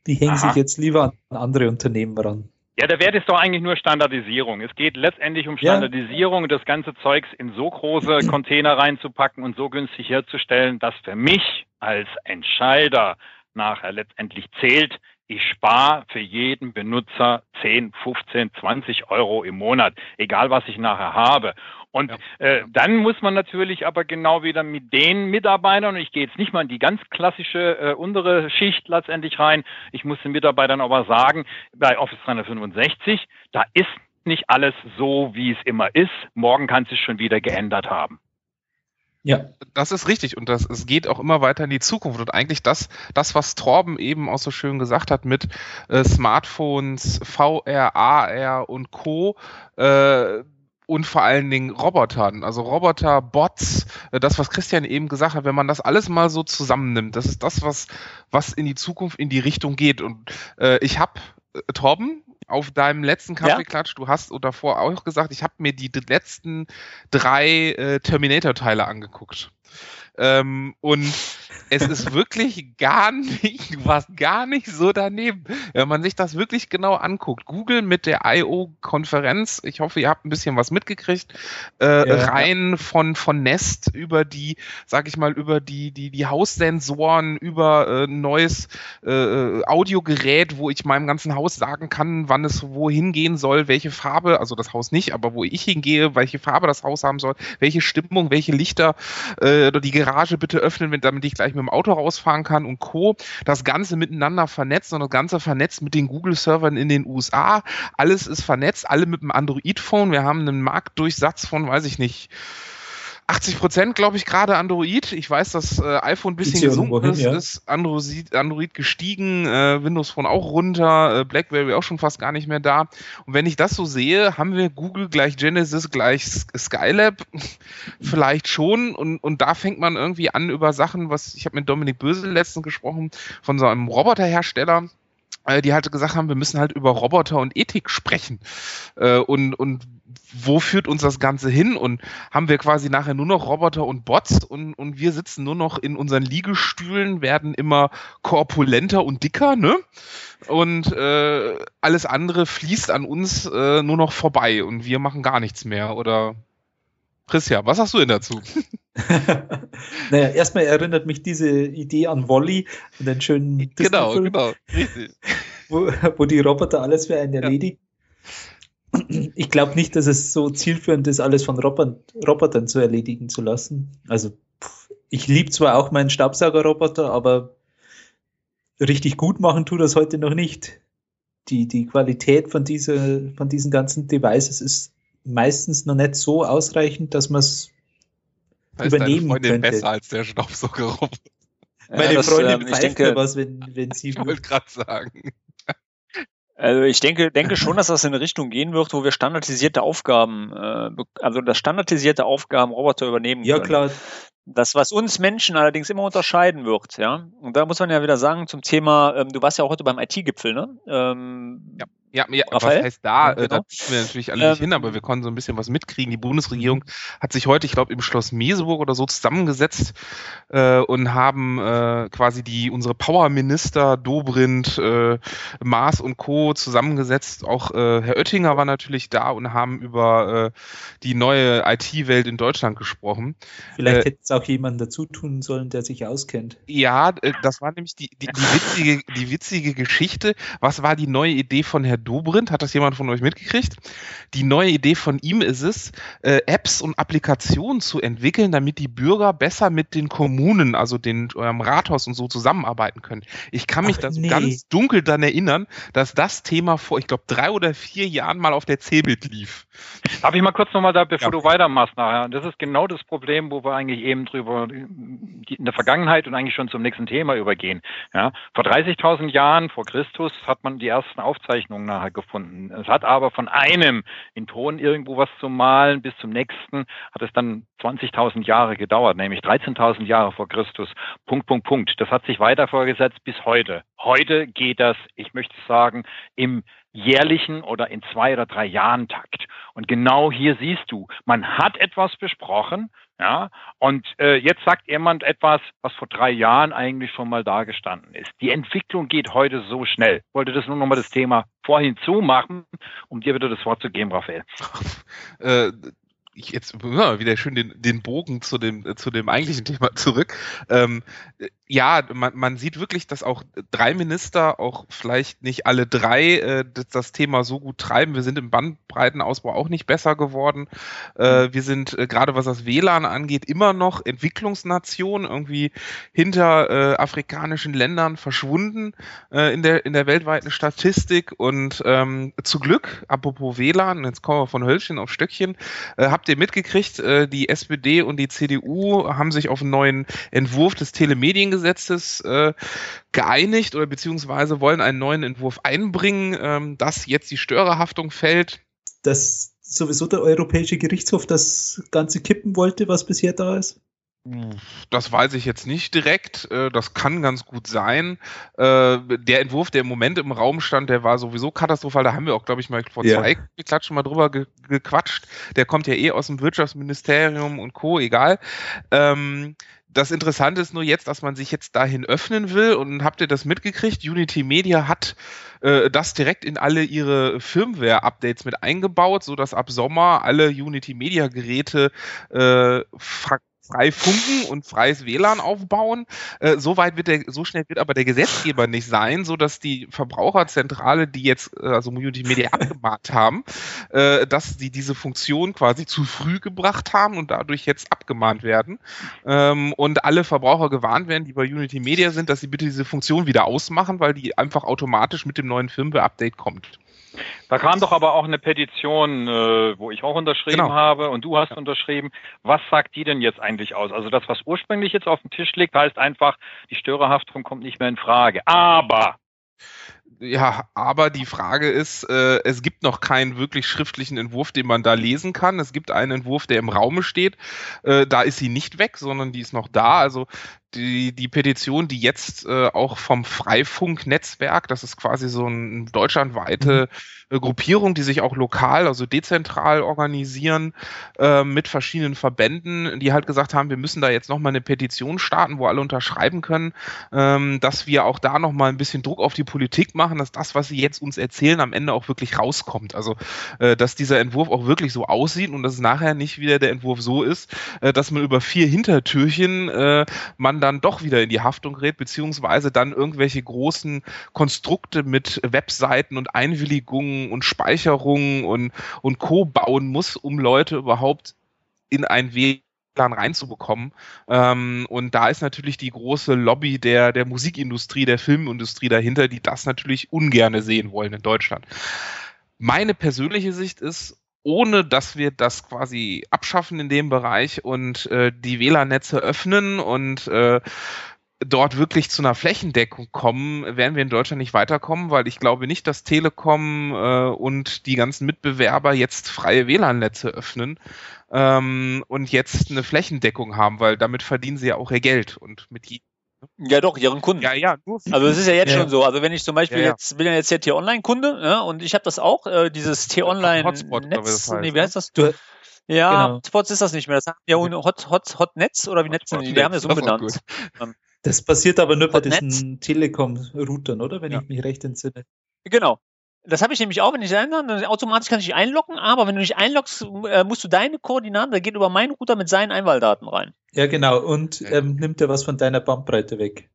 Die hängen Aha. sich jetzt lieber an andere Unternehmen ran. Ja, der Wert ist doch eigentlich nur Standardisierung. Es geht letztendlich um Standardisierung, ja. das ganze Zeugs in so große Container reinzupacken und so günstig herzustellen, dass für mich als Entscheider nachher letztendlich zählt, ich spare für jeden Benutzer 10, 15, 20 Euro im Monat, egal was ich nachher habe. Und ja. äh, dann muss man natürlich aber genau wieder mit den Mitarbeitern, und ich gehe jetzt nicht mal in die ganz klassische äh, untere Schicht letztendlich rein, ich muss den Mitarbeitern aber sagen, bei Office 365, da ist nicht alles so, wie es immer ist. Morgen kann es sich schon wieder geändert haben. Ja. Das ist richtig und das, es geht auch immer weiter in die Zukunft und eigentlich das, das was Torben eben auch so schön gesagt hat mit äh, Smartphones, VR, AR und Co., äh, und vor allen Dingen Robotern, also Roboter, Bots, äh, das, was Christian eben gesagt hat, wenn man das alles mal so zusammennimmt, das ist das, was, was in die Zukunft in die Richtung geht. Und äh, ich habe, äh, Torben, auf deinem letzten Kaffeeklatsch, ja? du hast davor auch gesagt, ich habe mir die letzten drei äh, Terminator-Teile angeguckt. Ähm, und es ist wirklich gar nicht, warst gar nicht so daneben. Wenn man sich das wirklich genau anguckt, Google mit der I.O.-Konferenz, ich hoffe, ihr habt ein bisschen was mitgekriegt, äh, ja, rein ja. von, von Nest über die, sag ich mal, über die, die, die Haussensoren, über äh, neues äh, Audiogerät, wo ich meinem ganzen Haus sagen kann, wann es wohin gehen soll, welche Farbe, also das Haus nicht, aber wo ich hingehe, welche Farbe das Haus haben soll, welche Stimmung, welche Lichter äh, oder die Garage bitte öffnen, damit ich gleich mit dem Auto rausfahren kann und Co. Das Ganze miteinander vernetzt und das Ganze vernetzt mit den Google-Servern in den USA. Alles ist vernetzt, alle mit dem Android-Phone. Wir haben einen Marktdurchsatz von, weiß ich nicht, 80 Prozent, glaube ich, gerade Android. Ich weiß, dass äh, iPhone ein bisschen gesunken ist, ja. ist Android, Android gestiegen, äh, Windows Phone auch runter, äh, BlackBerry auch schon fast gar nicht mehr da. Und wenn ich das so sehe, haben wir Google gleich Genesis gleich Skylab, vielleicht schon. Und, und da fängt man irgendwie an über Sachen, was ich habe mit Dominik Bösel letztens gesprochen, von so einem Roboterhersteller die halt gesagt haben, wir müssen halt über Roboter und Ethik sprechen. Äh, und, und wo führt uns das Ganze hin? Und haben wir quasi nachher nur noch Roboter und Bots und, und wir sitzen nur noch in unseren Liegestühlen, werden immer korpulenter und dicker, ne? Und äh, alles andere fließt an uns äh, nur noch vorbei und wir machen gar nichts mehr. Oder Christian, was sagst du denn dazu? naja, erstmal erinnert mich diese Idee an Wolly und den schönen Genau, genau, richtig. Wo, wo die Roboter alles für einen erledigen. Ich glaube nicht, dass es so zielführend ist, alles von Robotern zu erledigen zu lassen. Also ich liebe zwar auch meinen Staubsaugerroboter, aber richtig gut machen tut das heute noch nicht. Die, die Qualität von, dieser, von diesen ganzen Devices ist meistens noch nicht so ausreichend, dass man es übernehmen deine könnte. besser als der Staubsaugerroboter. Meine das, Freundin ähm, pfeift denke, was, wenn, wenn sie. Ich wollte gerade sagen. Also ich denke, denke schon, dass das in eine Richtung gehen wird, wo wir standardisierte Aufgaben, äh, also das standardisierte Aufgaben Roboter übernehmen ja, können. Ja klar. Das, was uns Menschen allerdings immer unterscheiden wird, ja. Und da muss man ja wieder sagen zum Thema, ähm, du warst ja auch heute beim IT-Gipfel, ne? Ähm, ja. Ja, ja Raphael? was heißt da? Ja, genau. Da dürfen wir natürlich alle ähm, nicht hin, aber wir konnten so ein bisschen was mitkriegen. Die Bundesregierung hat sich heute, ich glaube, im Schloss Meseburg oder so zusammengesetzt äh, und haben äh, quasi die unsere Powerminister Dobrindt, äh, Maas und Co. zusammengesetzt. Auch äh, Herr Oettinger war natürlich da und haben über äh, die neue IT-Welt in Deutschland gesprochen. Vielleicht äh, hätte es auch jemand dazu tun sollen, der sich auskennt. Ja, äh, das war nämlich die, die, die, witzige, die witzige Geschichte. Was war die neue Idee von Herr Dobrindt. Hat das jemand von euch mitgekriegt? Die neue Idee von ihm ist es, äh, Apps und Applikationen zu entwickeln, damit die Bürger besser mit den Kommunen, also den eurem Rathaus und so zusammenarbeiten können. Ich kann mich Ach, da so nee. ganz dunkel dann erinnern, dass das Thema vor, ich glaube, drei oder vier Jahren mal auf der C-Bild lief. Darf ich mal kurz nochmal da, bevor ja. du weitermachst nachher? Das ist genau das Problem, wo wir eigentlich eben drüber in der Vergangenheit und eigentlich schon zum nächsten Thema übergehen. Ja, vor 30.000 Jahren vor Christus hat man die ersten Aufzeichnungen nachher gefunden. Es hat aber von einem in Ton irgendwo was zu malen bis zum nächsten hat es dann 20.000 Jahre gedauert, nämlich 13.000 Jahre vor Christus. Punkt, Punkt, Punkt. Das hat sich weiter vorgesetzt bis heute. Heute geht das, ich möchte sagen, im jährlichen oder in zwei oder drei Jahren Takt. Und genau hier siehst du, man hat etwas besprochen, ja, und äh, jetzt sagt jemand etwas, was vor drei Jahren eigentlich schon mal dagestanden ist. Die Entwicklung geht heute so schnell. Ich wollte das nur nochmal das Thema vorhin zumachen, um dir wieder das Wort zu geben, Raphael. äh, ich jetzt ja, wieder schön den, den Bogen zu dem, zu dem eigentlichen Thema zurück. Ähm, ja, man, man sieht wirklich, dass auch drei Minister, auch vielleicht nicht alle drei, äh, das, das, Thema so gut treiben. Wir sind im Bandbreitenausbau auch nicht besser geworden. Äh, wir sind äh, gerade was das WLAN angeht immer noch Entwicklungsnation, irgendwie hinter äh, afrikanischen Ländern verschwunden äh, in der in der weltweiten Statistik. Und ähm, zu Glück, apropos WLAN, jetzt kommen wir von Hölzchen auf Stöckchen, äh, habt ihr mitgekriegt, äh, die SPD und die CDU haben sich auf einen neuen Entwurf des Telemediengesetzes Gesetzes äh, geeinigt oder beziehungsweise wollen einen neuen Entwurf einbringen, ähm, dass jetzt die Störerhaftung fällt. Dass sowieso der Europäische Gerichtshof das Ganze kippen wollte, was bisher da ist? Das weiß ich jetzt nicht direkt. Äh, das kann ganz gut sein. Äh, der Entwurf, der im Moment im Raum stand, der war sowieso katastrophal. Da haben wir auch, glaube ich, mal vor ja. zwei Klatschen mal drüber gequatscht. Der kommt ja eh aus dem Wirtschaftsministerium und Co. Egal. Ähm, das Interessante ist nur jetzt, dass man sich jetzt dahin öffnen will und habt ihr das mitgekriegt? Unity Media hat äh, das direkt in alle ihre Firmware-Updates mit eingebaut, so dass ab Sommer alle Unity Media Geräte äh, frei funken und freies WLAN aufbauen. Äh, so weit wird der, so schnell wird aber der Gesetzgeber nicht sein, so dass die Verbraucherzentrale, die jetzt äh, also Media abgemahnt haben, äh, dass sie diese Funktion quasi zu früh gebracht haben und dadurch jetzt abgemahnt werden ähm, und alle Verbraucher gewarnt werden, die bei Unity Media sind, dass sie bitte diese Funktion wieder ausmachen, weil die einfach automatisch mit dem neuen Firmware-Update kommt. Da kam doch aber auch eine Petition, äh, wo ich auch unterschrieben genau. habe und du hast ja. unterschrieben. Was sagt die denn jetzt eigentlich aus? Also das, was ursprünglich jetzt auf dem Tisch liegt, heißt einfach, die Störerhaftung kommt nicht mehr in Frage. Aber ja, aber die Frage ist, äh, es gibt noch keinen wirklich schriftlichen Entwurf, den man da lesen kann. Es gibt einen Entwurf, der im Raume steht. Äh, da ist sie nicht weg, sondern die ist noch da. Also die, die Petition, die jetzt äh, auch vom Freifunk-Netzwerk, das ist quasi so eine deutschlandweite mhm. Gruppierung, die sich auch lokal, also dezentral organisieren, äh, mit verschiedenen Verbänden, die halt gesagt haben, wir müssen da jetzt nochmal eine Petition starten, wo alle unterschreiben können, ähm, dass wir auch da nochmal ein bisschen Druck auf die Politik machen, dass das, was sie jetzt uns erzählen, am Ende auch wirklich rauskommt. Also, äh, dass dieser Entwurf auch wirklich so aussieht und dass es nachher nicht wieder der Entwurf so ist, äh, dass man über vier Hintertürchen äh, man dann doch wieder in die Haftung gerät, beziehungsweise dann irgendwelche großen Konstrukte mit Webseiten und Einwilligungen und Speicherungen und, und Co. bauen muss, um Leute überhaupt in ein WLAN reinzubekommen. Ähm, und da ist natürlich die große Lobby der, der Musikindustrie, der Filmindustrie dahinter, die das natürlich ungerne sehen wollen in Deutschland. Meine persönliche Sicht ist, ohne dass wir das quasi abschaffen in dem Bereich und äh, die WLAN-Netze öffnen und äh, dort wirklich zu einer Flächendeckung kommen, werden wir in Deutschland nicht weiterkommen, weil ich glaube nicht, dass Telekom äh, und die ganzen Mitbewerber jetzt freie WLAN-Netze öffnen ähm, und jetzt eine Flächendeckung haben, weil damit verdienen sie ja auch ihr Geld. Und mit jedem ja, doch, ihren Kunden. Ja, ja. Nur also es ist ja jetzt ja. schon so. Also wenn ich zum Beispiel ja, ja. jetzt bin ja jetzt hier T-Online-Kunde ja, und ich habe das auch, äh, dieses T-Online-Netz. Nee, wie heißt das? Du, ja, genau. Hotspots ist das nicht mehr. Das haben ja Hot, Hot, Hotnetz oder wie netzen die? Wir haben das umbenannt. Das passiert aber nur bei diesen Telekom-Routern, oder? Wenn ich mich recht entsinne. Genau. Das habe ich nämlich auch, wenn ich ändern, dann automatisch kann ich dich einloggen, aber wenn du dich einloggst, äh, musst du deine Koordinaten, da geht über meinen Router mit seinen Einwahldaten rein. Ja, genau. Und ähm, nimmt er was von deiner Bandbreite weg.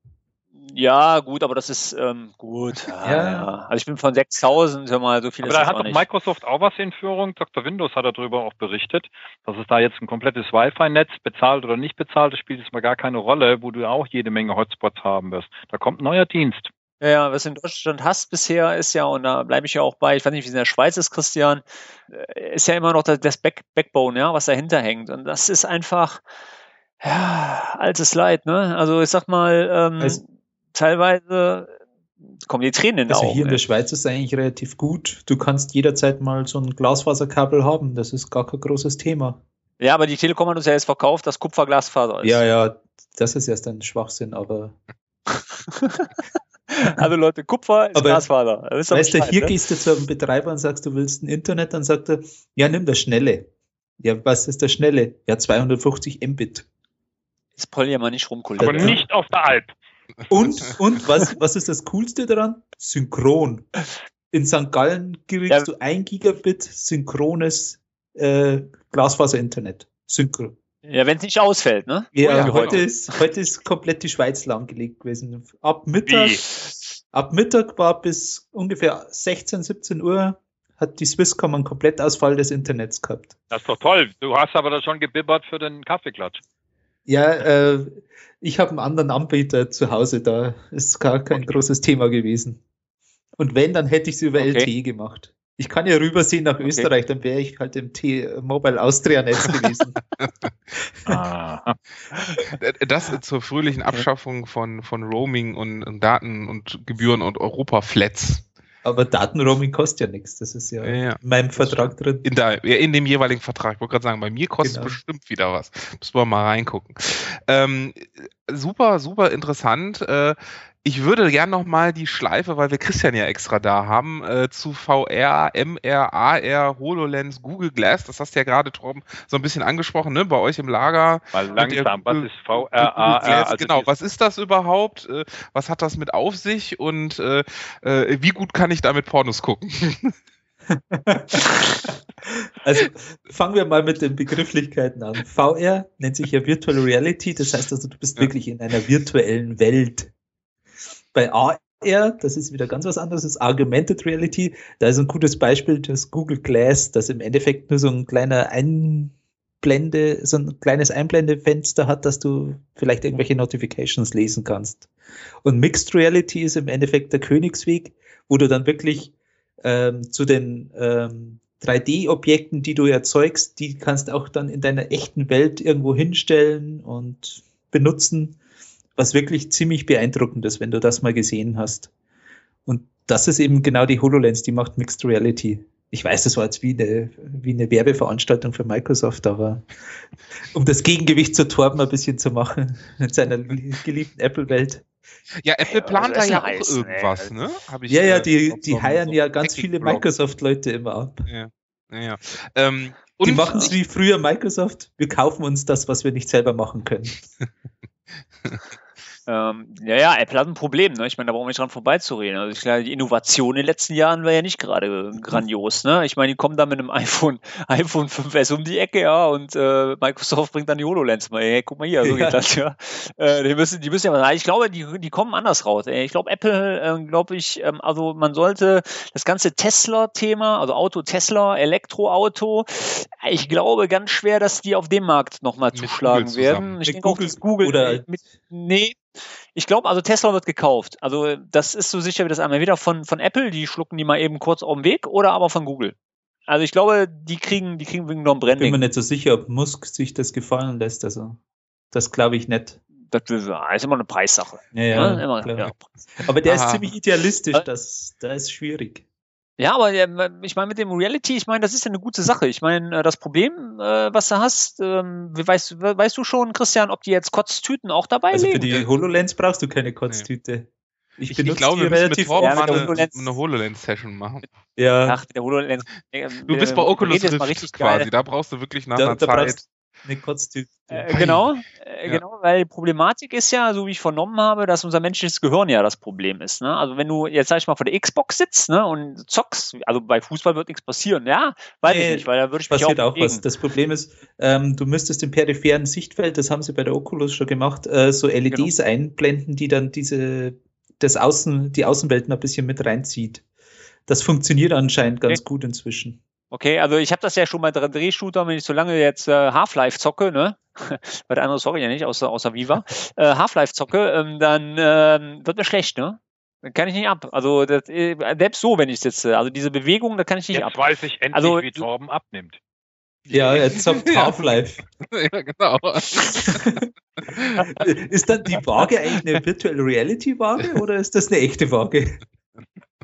Ja, gut, aber das ist ähm, gut. Ja, Ja. ja. Also ich bin von 6000, hör mal, so viel Aber ist da hat auch doch nicht. Microsoft auch was in Führung. Dr. Windows hat darüber auch berichtet, dass es da jetzt ein komplettes Wi-Fi-Netz, bezahlt oder nicht bezahlt, das spielt jetzt mal gar keine Rolle, wo du auch jede Menge Hotspots haben wirst. Da kommt ein neuer Dienst. Ja, ja, was du in Deutschland hast bisher ist ja, und da bleibe ich ja auch bei, ich weiß nicht, wie es in der Schweiz ist, Christian, äh, ist ja immer noch das, das Back, Backbone, ja, was dahinter hängt. Und das ist einfach, ja, altes Leid, ne? Also ich sag mal, ähm, Also- teilweise kommen die Tränen in die Also Augen. hier in der. Schweiz ist es eigentlich relativ gut. Du kannst jederzeit mal so ein Glasfaserkabel haben. Das ist gar kein großes Thema. Ja, aber die Telekom hat uns ja jetzt verkauft, dass Kupferglasfaser ist. Ja, ja, das ist erst ein Schwachsinn, aber Also Leute, Kupfer ist Aber- Glasfaser. Ihr weißt du, hier ne? gehst du zu einem Betreiber und sagst, du willst ein Internet, dann sagt er, ja, nimm das Schnelle. Ja, was ist das Schnelle? Ja, 250 Mbit. Jetzt poll ja mal nicht rum, Kollege. Aber nicht auf der Alp. Und, und was, was ist das Coolste daran? Synchron. In St. Gallen kriegst Ja. du ein Gigabit synchrones äh, Glasfaser-Internet. Synchron. Ja, wenn es nicht ausfällt, ne? Ja, ja, heute, genau. ist, heute ist komplett die Schweiz lahmgelegt gewesen. Ab Mittag, Wie? ab Mittag war bis ungefähr 16, 17 Uhr hat die Swisscom einen Komplettausfall des Internets gehabt. Das ist doch toll. Du hast aber da schon gebibbert für den Kaffeeklatsch. Ja, äh, ich habe einen anderen Anbieter zu Hause, da ist gar kein großes Thema gewesen. Und wenn, dann hätte ich es über Okay. LTE gemacht. Ich kann ja rübersehen nach Österreich, dann wäre ich halt im T Mobile Austria Netz gewesen. Ah. Äh, Das zur fröhlichen Abschaffung von, von Roaming und, und Daten und Gebühren und Europa-Flats. Aber Datenroaming kostet ja nichts. Das ist ja, Ja, ja. in meinem Vertrag drin. In, der, ja, in dem jeweiligen Vertrag. Ich wollte gerade sagen, bei mir kostet Genau. es bestimmt wieder was. Müssen wir mal reingucken. Ähm, super, super interessant. Äh, ich würde gern noch mal die Schleife, weil wir Christian ja extra da haben, äh, zu VR, MR, AR, HoloLens, Google Glass. Das hast du ja gerade, Torben, so ein bisschen angesprochen, ne? Bei euch im Lager. Mal langsam. Was ist VRAR? Glass, Also genau, was ist das überhaupt? Äh, Was hat das mit auf sich und äh, äh, wie gut kann ich damit Pornos gucken? Also fangen wir mal mit den Begrifflichkeiten an. VR nennt sich ja Virtual Reality, das heißt also, du bist Ja. wirklich in einer virtuellen Welt. Bei AR, das ist wieder ganz was anderes, ist Augmented Reality. Da ist ein gutes Beispiel das Google Glass, das im Endeffekt nur so ein kleiner Einblende, so ein kleines Einblendefenster hat, dass du vielleicht irgendwelche Notifications lesen kannst. Und Mixed Reality ist im Endeffekt der Königsweg, wo du dann wirklich ähm, zu den ähm, 3D-Objekten, die du erzeugst, die kannst auch dann in deiner echten Welt irgendwo hinstellen und benutzen, was wirklich ziemlich beeindruckend ist, wenn du das mal gesehen hast. Und das ist eben genau die HoloLens, die macht Mixed Reality. Ich weiß, das war jetzt wie eine, wie eine Werbeveranstaltung für Microsoft, aber um das Gegengewicht zu Torben ein bisschen zu machen, in seiner geliebten Apple-Welt. Ja, Apple Ja, plant da das ist ja auch heiß, irgendwas, ne? ne? Hab ich, Ja, ja, die, die so heiern so ja ganz viele. Microsoft-Leute immer ab. Ja, ja. ja. Ähm, Die und machen es wie früher Microsoft. Wir kaufen uns das, was wir nicht selber machen können. Ähm, ja, ja, Apple hat ein Problem, ne? Ich meine, da brauchen wir nicht dran vorbeizureden. Also ich glaube, die Innovation in den letzten Jahren war ja nicht gerade grandios, ne? Ich meine, die kommen da mit einem iPhone, iPhone 5S um die Ecke, ja, und äh, Microsoft bringt dann die HoloLens mal. Hey, guck mal hier, so Ja. geht das, ja. Äh, die müssen, die müssen ja mal, ich glaube, die, die kommen anders raus. Ey. Ich glaube, Apple, äh, glaube ich, ähm, also man sollte das ganze Tesla-Thema, also Auto Tesla, Elektroauto, ich glaube ganz schwer, dass die auf dem Markt nochmal zuschlagen werden. Ich Mit denke auch, Google dass Google oder- mit, nee, ich glaube, also Tesla wird gekauft. Also das ist so sicher wie das einmal. Entweder von, von Apple, die schlucken die mal eben kurz auf den Weg, oder aber von Google. Also ich glaube, die kriegen, die kriegen wegen noch ein Bin mir Branding. nicht so sicher, ob Musk sich das gefallen lässt. Also, das glaube ich nicht. Das ist immer eine Preissache. Ja, immer, klar. ja. Aber der ist Aha. ziemlich idealistisch. Das, da ist schwierig. Ja, aber äh, ich meine, mit dem Reality, ich meine, das ist ja eine gute Sache. Ich meine, äh, das Problem, äh, was du hast, ähm, wie weißt, we- weißt du schon, Christian, ob die jetzt Kotztüten auch dabei Also für legen? die HoloLens brauchst du keine Kotztüte. Ich, ich, ich benutze glaube, wir müssen mit relativ Torben Ja, mal eine, eine HoloLens-Session machen. Ja, Ach, der HoloLens. äh, Du bist bei Oculus redet jetzt mal Rift richtig quasi. geil. Da brauchst du wirklich nach da, einer da Zeit. eine Kotztüte. Äh, genau, Ja. genau, weil die Problematik ist ja, so wie ich vernommen habe, dass unser menschliches Gehirn ja das Problem ist. Ne? Also wenn du jetzt sag ich mal vor der Xbox sitzt ne, und zockst, also bei Fußball wird nichts passieren, ja, weiß Nee, ich nicht, weil da würde ich mich passiert auch auch was. Das Problem ist, ähm, du müsstest im peripheren Sichtfeld, das haben sie bei der Oculus schon gemacht, äh, so LEDs Genau. einblenden, die dann diese das Außen, die Außenwelt noch ein bisschen mit reinzieht. Das funktioniert anscheinend ganz Okay. gut inzwischen. Okay, also ich habe das ja schon bei Drehshooter, wenn ich so lange jetzt äh, Half-Life zocke, ne? Bei der anderen sorry ja nicht, außer, außer Viva, äh, Half-Life zocke, ähm, dann ähm, wird mir schlecht, ne? Dann kann ich nicht ab. Also das, äh, selbst so, wenn ich sitze. Also diese Bewegung, da kann ich nicht Jetzt ab. weiß ich endlich, Also, wie Torben abnimmt. Ja, jetzt habt Ja. Half-Life. ja, genau. ist dann die Waage eigentlich eine Virtual Reality Waage oder ist das eine echte Waage?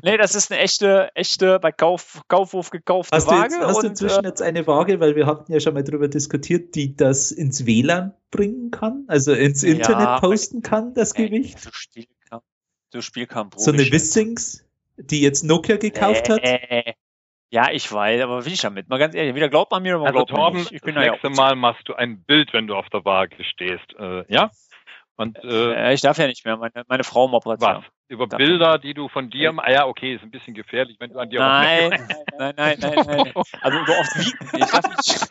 Nee, das ist eine echte, echte bei Kauf, Kaufhof gekaufte Hast du, Waage. jetzt, hast du inzwischen äh, jetzt eine Waage, weil wir hatten ja schon mal drüber diskutiert, die das ins WLAN bringen kann, also ins Ja, Internet posten kann, das ey, Gewicht? So Spielkram. So Spielkram. So eine Wissings, die jetzt Nokia gekauft hat? Äh, ja, ich weiß, aber will ich damit? Mal ganz ehrlich, wieder glaubt man mir oder man Also glaubt mir Torben, nicht. Ich bin das ja nächste Mal machst du ein Bild, wenn du auf der Waage stehst. Äh, ja? Und äh, Äh, ich darf ja nicht mehr, meine, meine Frau im Operation. was? Über Darf- Bilder, die du von dir, ah ja, okay, ist ein bisschen gefährlich, wenn du an dir Nein, nein, nein, nein, nein. Also so oft wiegen. Ich darf nicht.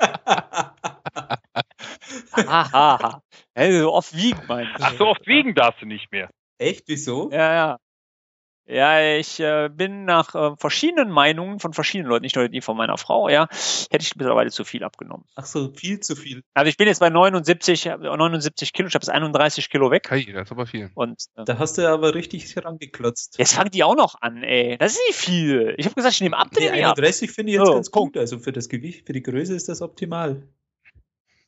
Haha. Hey, so oft wiegen, mein Ach, so oft wiegen darfst du nicht mehr. Echt? Wieso? Ja, ja. Ja, ich äh, bin nach äh, verschiedenen Meinungen von verschiedenen Leuten, nicht nur die von meiner Frau, ja, hätte ich mittlerweile zu viel abgenommen. Ach so, viel zu viel. Also ich bin jetzt bei 79, äh, 79 Kilo, ich habe jetzt 31 Kilo weg Kai, das ist aber viel. und äh, Da hast du aber richtig herangeklotzt. jetzt fangen die auch noch an, ey. Das ist nicht viel. Ich habe gesagt, ich nehme ab, Nee, nehme ich ab. 31 finde ich jetzt So, ganz Punkt. gut. Also für das Gewicht, für die Größe ist das optimal.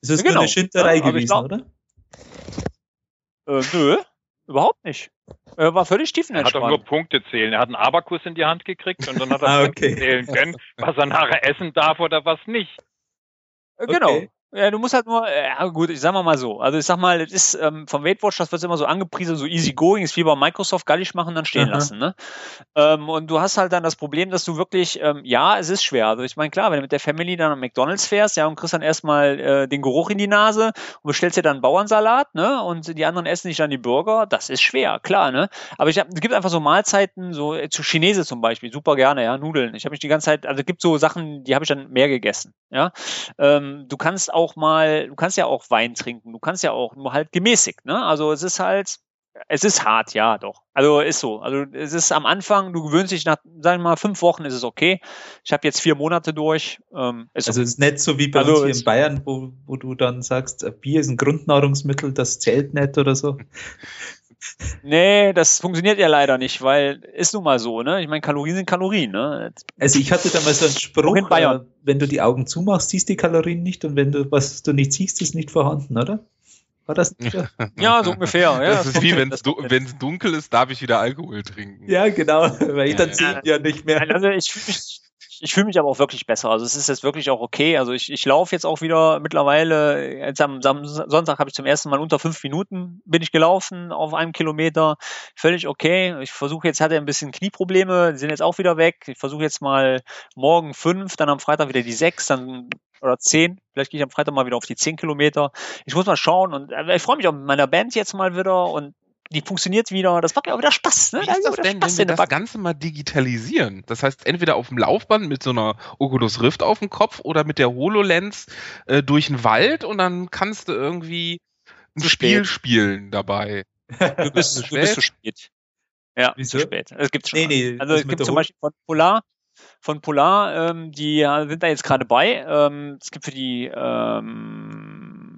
Es ist Ja, genau. nur eine Schinderei Ja, gewesen, glaub- oder? Äh, nö, überhaupt nicht. Er war völlig Er hat doch nur tiefenentspannt. Punkte zählen. Er hat einen Abakus in die Hand gekriegt und dann hat er Ah, Punkte okay. zählen können, was er nachher essen darf oder was nicht. Äh, Genau. Okay. Ja, du musst halt nur, äh, ja gut, ich sag mal mal so. Also ich sag mal, das ist ähm, vom Weight das wird immer so angepriesen, so easy going, ist wie bei Microsoft, gallig machen, dann stehen Aha. lassen. Ne? Ähm, und du hast halt dann das Problem, dass du wirklich, ähm, ja, es ist schwer. Also ich meine, klar, wenn du mit der Family dann am McDonalds fährst, ja, und kriegst dann erstmal äh, den Geruch in die Nase und bestellst dir dann einen Bauernsalat, ne? Und die anderen essen nicht dann die Burger, das ist schwer, klar, ne? Aber ich hab, es gibt einfach so Mahlzeiten, so äh, zu Chinese zum Beispiel, super gerne, ja, Nudeln. Ich habe mich die ganze Zeit, also es gibt so Sachen, die habe ich dann mehr gegessen, ja. Ähm, du kannst auch mal, du kannst ja auch Wein trinken, du kannst ja auch nur halt gemäßigt, ne? Also es ist halt, es ist hart, ja, doch. Also ist so. Also es ist am Anfang, du gewöhnst dich nach, sagen wir mal, fünf Wochen ist es okay. Ich habe jetzt vier Monate durch. Ähm, ist Also es ist nicht so wie bei Also uns hier in Bayern, wo, wo du dann sagst, äh, Bier ist ein Grundnahrungsmittel, das zählt nicht oder so. Nee, das funktioniert ja leider nicht, weil ist nun mal so, ne? Ich meine, Kalorien sind Kalorien, ne? Also ich hatte da mal so einen Spruch, Bayern. äh, wenn du die Augen zumachst, siehst du die Kalorien nicht und wenn du was du nicht siehst, ist nicht vorhanden, oder? War das nicht so? Ja, so ungefähr. Ja, das ist wie, wenn es du dunkel ist, darf ich wieder Alkohol trinken. Ja, genau, weil ich dann Ja. sehe ja nicht mehr. Nein, also ich fühle ich fühle mich aber auch wirklich besser. Also es ist jetzt wirklich auch okay. Also ich, ich laufe jetzt auch wieder mittlerweile, jetzt am, am Sonntag habe ich zum ersten Mal unter fünf Minuten bin ich gelaufen auf einem Kilometer. Völlig okay. Ich versuche jetzt, hatte ein bisschen Knieprobleme, die sind jetzt auch wieder weg. Ich versuche jetzt mal morgen fünf, dann am Freitag wieder die sechs, dann oder zehn. Vielleicht gehe ich am Freitag mal wieder auf die zehn Kilometer. Ich muss mal schauen und äh, ich freue mich auch mit meiner Band jetzt mal wieder und die funktioniert wieder. Das macht mir auch wieder Spaß. Ne? Wie ist das wieder denn, wenn Spaß wir in der das Backe. Ganze mal digitalisieren? Das heißt, entweder auf dem Laufband mit so einer Oculus Rift auf dem Kopf oder mit der HoloLens äh, durch den Wald und dann kannst du irgendwie ein Zu Spiel spät. spielen dabei. Du bist, Zu du bist zu spät. Ja, Wieso? zu spät. Es gibt schon. Nee, nee, also es gibt zum Hol- Beispiel von Polar, von Polar, ähm, die ja, sind da jetzt gerade bei. Ähm, es gibt für die ähm,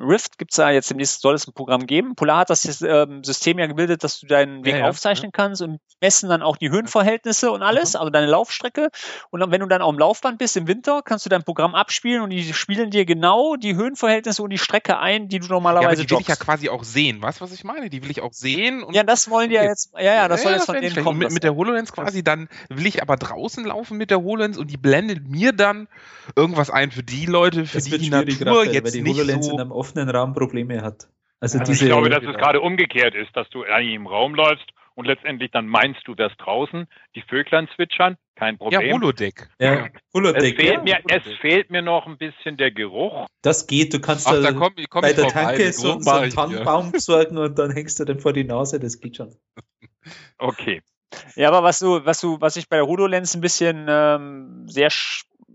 Rift gibt's da jetzt demnächst soll es ein Programm geben. Polar hat das ähm, System ja gebildet, dass du deinen Weg Ja, ja, aufzeichnen kannst und messen dann auch die Höhenverhältnisse und alles, also deine Laufstrecke. Und dann, wenn du dann auf dem Laufband bist im Winter, kannst du dein Programm abspielen und die spielen dir genau die Höhenverhältnisse und die Strecke ein, die du Ja, aber normalerweise die will ich ja quasi auch sehen. Weißt du, was ich meine? Die will ich auch sehen. Und Ja, das wollen die ja Okay. jetzt, ja, ja, das soll jetzt von wär nicht denen kommen. Mit, das- mit der HoloLens quasi, dann will ich aber draußen laufen mit der HoloLens und die blendet mir dann irgendwas ein für die Leute, für Das die die Natur jetzt die nicht HoloLens so... offenen Raum Probleme hat. Also Also diese, ich glaube, dass es gerade umgekehrt ist, dass du eigentlich im Raum läufst und letztendlich dann meinst, du wärst draußen, die Vöglein zwitschern, kein Ja, Problem. Holodeck. ja, es, Holodeck, fehlt ja, mir, es Holodeck. fehlt mir noch ein bisschen der Geruch. Das geht, du kannst Ach, da da komm, komm bei ich der. Tanke so, so einen. Tannenbaum besorgen und dann hängst du den vor die Nase, das geht schon. Okay. Ja, aber was du, was du, was ich bei der HoloLens ein bisschen ähm, sehr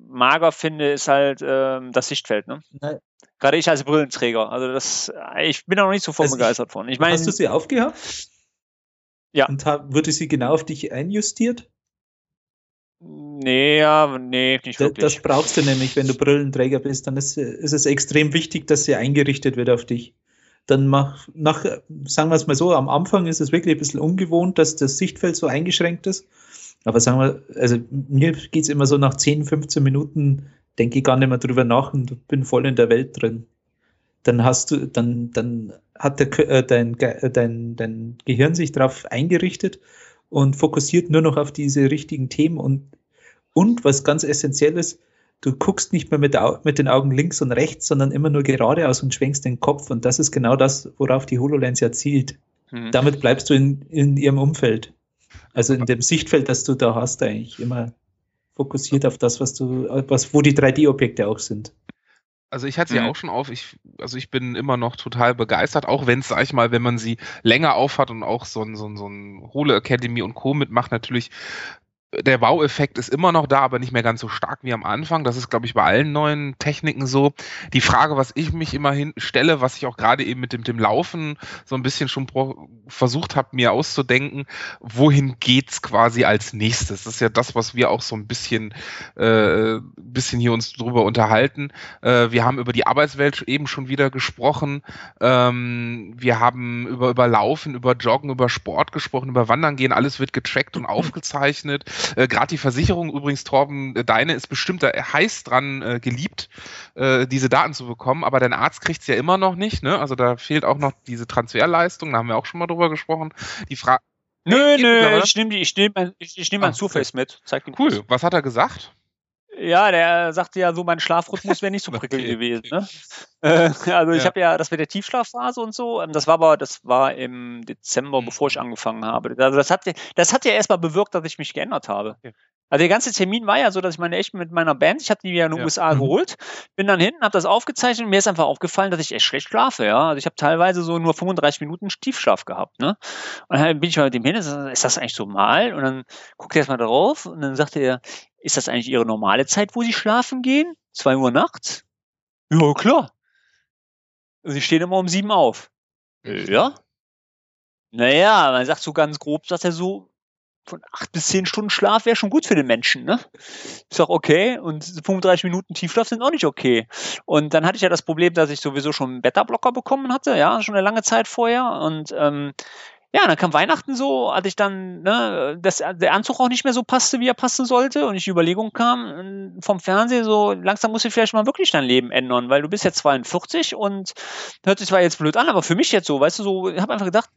mager finde, ist halt ähm, das Sichtfeld. Ne? Nein. Gerade ich als Brillenträger. Also das, ich bin da noch nicht so voll Also ich- begeistert von. Ich meine, Hast du sie aufgehabt? Ja. Und wurde sie genau auf dich einjustiert? Nee, ja, nee, nicht wirklich. Das brauchst du nämlich, wenn du Brillenträger bist, dann ist, ist es extrem wichtig, dass sie eingerichtet wird auf dich. Dann mach, nach, sagen wir es mal so, am Anfang ist es wirklich ein bisschen ungewohnt, dass das Sichtfeld so eingeschränkt ist. Aber sagen wir, also mir geht es immer so nach 10, 15 Minuten, denke ich gar nicht mehr drüber nach und bin voll in der Welt drin. Dann hast du, dann, dann hat der, äh, dein, äh, dein, dein Gehirn sich darauf eingerichtet und fokussiert nur noch auf diese richtigen Themen und, und was ganz essentiell ist, du guckst nicht mehr mit, mit, den Augen links und rechts, sondern immer nur geradeaus und schwenkst den Kopf und das ist genau das, worauf die HoloLens ja zielt. Mhm. Damit bleibst du in, in ihrem Umfeld. Also in dem Sichtfeld, das du da hast, eigentlich immer fokussiert auf das, was du, was, wo die 3D-Objekte auch sind. Also ich hatte sie mhm. auch schon auf. Ich, also ich bin immer noch total begeistert, auch wenn es, sag ich mal, wenn man sie länger aufhat und auch so ein, so ein, so ein Hole Academy und Co. mitmacht, natürlich der Wow-Effekt ist immer noch da, aber nicht mehr ganz so stark wie am Anfang. Das ist, glaube ich, bei allen neuen Techniken so. Die Frage, was ich mich immerhin stelle, was ich auch gerade eben mit dem, dem Laufen so ein bisschen schon versucht habe, mir auszudenken, wohin geht's quasi als nächstes? Das ist ja das, was wir auch so ein bisschen, äh, bisschen hier uns drüber unterhalten. Äh, wir haben über die Arbeitswelt eben schon wieder gesprochen. Ähm, wir haben über, über Laufen, über Joggen, über Sport gesprochen, über Wandern gehen. Alles wird getrackt und aufgezeichnet. Äh, Gerade die Versicherung übrigens, Torben, äh, deine ist bestimmt da heiß dran äh, geliebt, äh, diese Daten zu bekommen, aber dein Arzt kriegt es ja immer noch nicht. Ne? Also da fehlt auch noch diese Transferleistung, da haben wir auch schon mal drüber gesprochen. Die Frage. Nö, nö, ich nehme ich nehm, ich, ich nehm mein Surface mit. Zeig cool. Was hat er gesagt? Ja, der sagte ja so, mein Schlafrhythmus wäre nicht so prickelnd gewesen. Ne? Äh, also ich habe ja, das mit der Tiefschlafphase und so, ähm, das war aber, das war im Dezember, mhm. bevor ich angefangen habe. Also das hat, das hat ja erstmal bewirkt, dass ich mich geändert habe. Okay. Also der ganze Termin war ja so, dass ich meine echt mit meiner Band, ich hatte die ja in den ja. USA mhm. geholt, bin dann hinten, habe das aufgezeichnet und mir ist einfach aufgefallen, dass ich echt schlecht schlafe, ja. Also ich habe teilweise so nur 35 Minuten Tiefschlaf gehabt, ne? Und dann bin ich mal mit dem hin, ist das eigentlich so mal? Und dann guckt er erstmal drauf und dann sagte er, ist das eigentlich Ihre normale Zeit, wo Sie schlafen gehen? Zwei Uhr nachts? Ja, klar. Sie stehen immer um sieben auf. Ja. Naja, man sagt so ganz grob, sagt er so, von acht bis zehn Stunden Schlaf wäre schon gut für den Menschen, ne? Ich sag, okay, und 35 Minuten Tiefschlaf sind auch nicht okay. Und dann hatte ich ja das Problem, dass ich sowieso schon einen Beta-Blocker bekommen hatte, ja, schon eine lange Zeit vorher. Und ähm, ja, dann kam Weihnachten so, als ich dann, ne, dass der Anzug auch nicht mehr so passte, wie er passen sollte und ich die Überlegung kam ähm, vom Fernsehen so, langsam muss ich vielleicht mal wirklich dein Leben ändern, weil du bist jetzt 42 und hört sich zwar jetzt blöd an, aber für mich jetzt so, weißt du, so, ich habe einfach gedacht,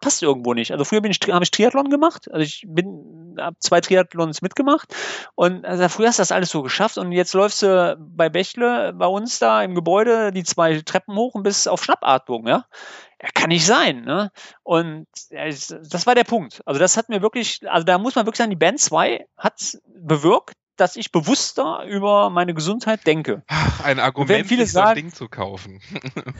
passt irgendwo nicht. Also früher habe ich Triathlon gemacht, also ich bin, habe zwei Triathlons mitgemacht und also früher hast du das alles so geschafft und jetzt läufst du bei Bächle bei uns da im Gebäude die zwei Treppen hoch und bist auf Schnappatmung, ja. Ja, kann nicht sein, ne? Und das war der Punkt. Also das hat mir wirklich, also da muss man wirklich sagen, die Band 2 hat bewirkt, dass ich bewusster über meine Gesundheit denke. Ein Argument, viele sich sagen, so ein Ding zu kaufen.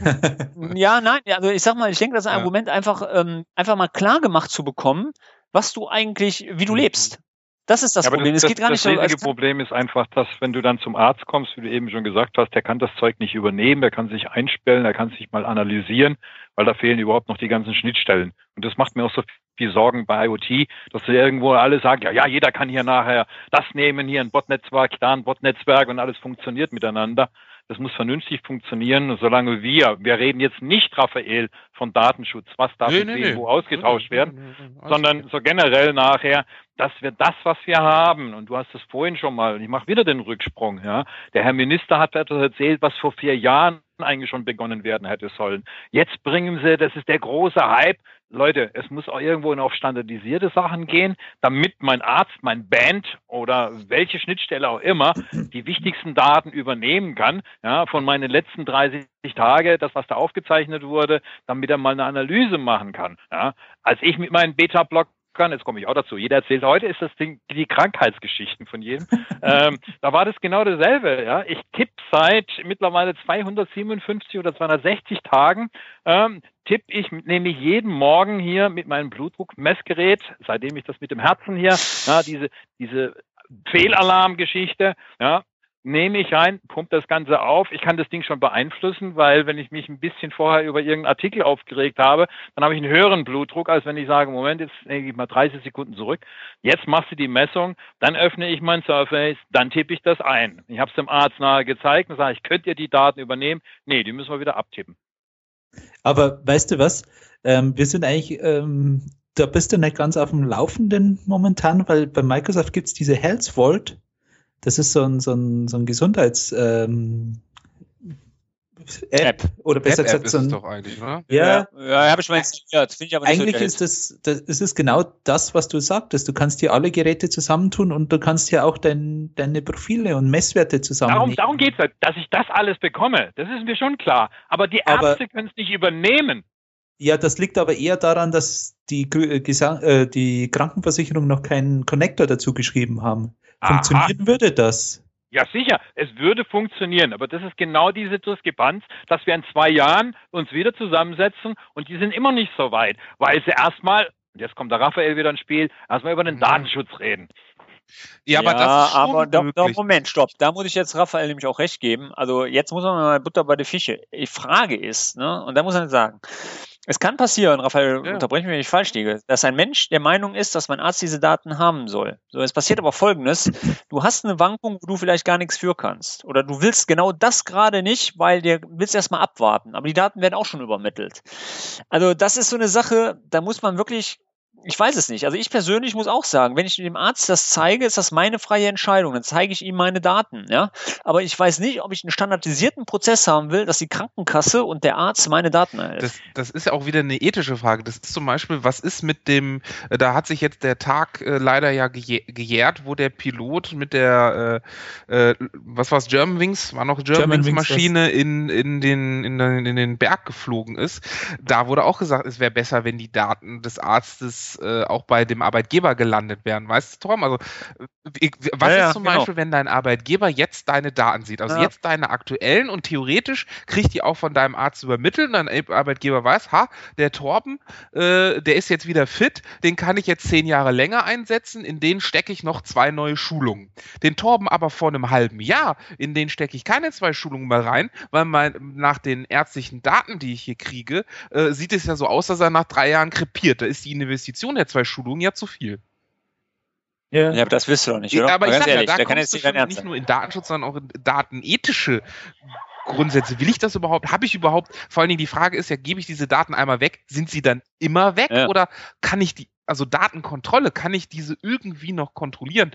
ja, nein, also ich sag mal, ich denke, das ist ein ja. Argument, einfach, ähm, einfach mal klar gemacht zu bekommen, was du eigentlich, wie du mhm. lebst. Das ist das ja, Problem. Das, es geht gar das Das riesige Problem ist einfach, dass wenn du dann zum Arzt kommst, wie du eben schon gesagt hast, der kann das Zeug nicht übernehmen, der kann sich einstellen, der kann sich mal analysieren, weil da fehlen überhaupt noch die ganzen Schnittstellen. Und das macht mir auch so viel Sorgen bei IoT, dass sie irgendwo alle sagen, ja, ja, jeder kann hier nachher das nehmen, hier ein Bot-Netzwerk, da ein Bot-Netzwerk und alles funktioniert miteinander. Das muss vernünftig funktionieren, solange wir, wir reden jetzt nicht, Raphael, von Datenschutz, was darf nee, nee, wo nee. ausgetauscht werden, sondern so generell nachher, dass wir das, was wir haben, und du hast es vorhin schon mal, ich mache wieder den Rücksprung, ja, der Herr Minister hat etwas erzählt, was vor vier Jahren eigentlich schon begonnen werden hätte sollen. Jetzt bringen sie, das ist der große Hype, Leute, es muss auch irgendwo auf standardisierte Sachen gehen, damit mein Arzt, mein Band oder welche Schnittstelle auch immer die wichtigsten Daten übernehmen kann, ja, von meinen letzten 30 Tage, das was da aufgezeichnet wurde, damit er mal eine Analyse machen kann. Ja. Als ich mit meinem Beta-Block kann, jetzt komme ich auch dazu, jeder erzählt heute, ist das Ding die Krankheitsgeschichten von jedem. ähm, da war das genau dasselbe. Ja? Ich tippe seit mittlerweile 257 oder 260 Tagen, ähm, tippe ich nämlich jeden Morgen hier mit meinem Blutdruckmessgerät, seitdem ich das mit dem Herzen hier, ja, diese, diese Fehlalarmgeschichte, ja, nehme ich rein, pumpe das Ganze auf. Ich kann das Ding schon beeinflussen, weil wenn ich mich ein bisschen vorher über irgendeinen Artikel aufgeregt habe, dann habe ich einen höheren Blutdruck, als wenn ich sage, Moment, jetzt nehme ich mal 30 Sekunden zurück. Jetzt machst du die Messung, dann öffne ich mein Surface, dann tippe ich das ein. Ich habe es dem Arzt nahe gezeigt und sage, ich könnt ihr die Daten übernehmen? Nee, die müssen wir wieder abtippen. Aber weißt du was? Ähm, wir sind eigentlich, ähm, da bist du nicht ganz auf dem Laufenden momentan, weil bei Microsoft gibt es diese Health Vault. Das ist so ein, so ein, so ein Gesundheits, ähm, App, oder besser App, App gesagt so ein, doch eigentlich, oder? ja, Ja, ja habe ich mal installiert. Finde ich aber nicht eigentlich so ist das, das, es ist genau das, was du sagtest. Du kannst dir alle Geräte zusammentun und du kannst ja auch dein, deine Profile und Messwerte Darum, zusammennehmen. darum geht es, dass ich das alles bekomme. Das ist mir schon klar. Aber die Aber- Ärzte können es nicht übernehmen. Ja, das liegt aber eher daran, dass die, äh, äh, die Krankenversicherung noch keinen Connector dazu geschrieben haben. Aha. Funktionieren würde das? Ja, sicher, es würde funktionieren, aber das ist genau diese Diskrepanz, dass wir in zwei Jahren uns wieder zusammensetzen und die sind immer nicht so weit, weil sie erstmal, und jetzt kommt der Raphael wieder ins Spiel, erstmal über den Mhm. Datenschutz reden. Ja, aber das ist schon aber doch, doch. Moment, stopp. Da muss ich jetzt Raphael nämlich auch recht geben. Also jetzt muss man mal Butter bei der Fische. Die Frage ist, ne, und da muss man sagen, es kann passieren, Raphael, Ja. unterbreche mich, wenn ich falsch liege, dass ein Mensch der Meinung ist, dass mein Arzt diese Daten haben soll. So, es passiert aber Folgendes. Du hast eine Wankung, wo du vielleicht gar nichts für kannst. Oder du willst genau das gerade nicht, weil dir willst erstmal abwarten. Aber die Daten werden auch schon übermittelt. Also das ist so eine Sache, da muss man wirklich ich weiß es nicht. Also ich persönlich muss auch sagen, wenn ich dem Arzt das zeige, ist das meine freie Entscheidung. Dann zeige ich ihm meine Daten, ja. Aber ich weiß nicht, ob ich einen standardisierten Prozess haben will, dass die Krankenkasse und der Arzt meine Daten erhält. Das, das ist ja auch wieder eine ethische Frage. Das ist zum Beispiel, was ist mit dem, äh, da hat sich jetzt der Tag äh, leider ja gejäh- gejährt, wo der Pilot mit der, äh, äh, was war es, Germanwings, war noch Germanwings Germanwings-Maschine in, in, den, in, den, in den Berg geflogen ist. Da wurde auch gesagt, es wäre besser, wenn die Daten des Arztes äh, auch bei dem Arbeitgeber gelandet wären. Weißt du, Tom? Also, äh, was Ja, ist ja, zum genau. Beispiel, wenn dein Arbeitgeber jetzt deine Daten sieht? Also Ja. jetzt deine aktuellen und theoretisch kriegt die auch von deinem Arzt übermittelt und dein Arbeitgeber weiß, ha, der Torben, äh, der ist jetzt wieder fit, den kann ich jetzt zehn Jahre länger einsetzen, in den stecke ich noch zwei neue Schulungen. Den Torben aber vor einem halben Jahr, in den stecke ich keine zwei Schulungen mehr rein, weil mein, nach den ärztlichen Daten, die ich hier kriege, äh, sieht es ja so aus, dass er nach drei Jahren krepiert. Da ist die Investition der zwei Schulungen ja zu viel. Ja. ja, aber das wirst du doch nicht, oder? Aber Mal ich ganz sag ja, ehrlich, da da kann jetzt du nicht nicht nur in Datenschutz, sondern auch in datenethische Grundsätze. Will ich das überhaupt? Habe ich überhaupt? Vor allen Dingen die Frage ist ja, gebe ich diese Daten einmal weg? Sind sie dann immer weg? Ja. Oder kann ich die, also Datenkontrolle, kann ich diese irgendwie noch kontrollieren?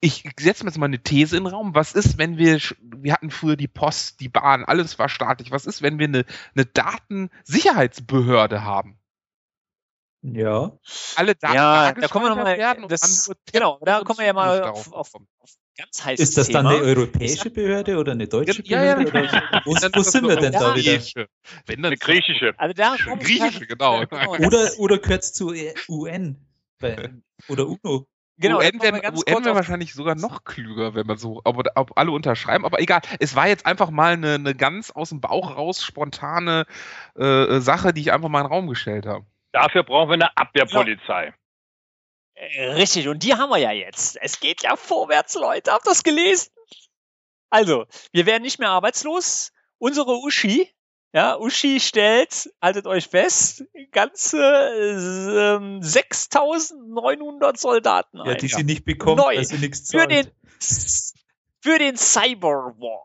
Ich setze mir jetzt mal eine These in den Raum. Was ist, wenn wir, wir hatten früher die Post, die Bahn, alles war staatlich. Was ist, wenn wir eine, eine Datensicherheitsbehörde haben? Ja. Alle Daten Ja, da kommen wir noch mal, werden das, genau, da kommen wir ja mal auf, darauf auf, auf ganz heißes Ist das dann Thema. eine europäische Behörde oder eine deutsche Ja, ja, Behörde? ja. Oder, wo Dann wo sind wir eine denn da wieder? Wenn dann Eine griechische. Also da kommen Griechische, genau. Oder, oder gehört zu UN? Bei, oder UNO? genau, UN wäre UN wär wahrscheinlich sogar noch klüger, wenn man so, ob, ob alle unterschreiben, aber egal. Es war jetzt einfach mal eine, eine ganz aus dem Bauch raus spontane äh, Sache, die ich einfach mal in den Raum gestellt habe. Dafür brauchen wir eine Abwehrpolizei. Äh, Richtig, und die haben wir ja jetzt. Es geht ja vorwärts, Leute. Habt ihr das gelesen? Also, wir werden nicht mehr arbeitslos. Unsere Uschi, ja, Uschi stellt, haltet euch fest, ganze äh, ähm, 6900 Soldaten ein. Ja, die sie nicht bekommt, Neu. weil sie nichts für zahlt. den für den Cyberwar.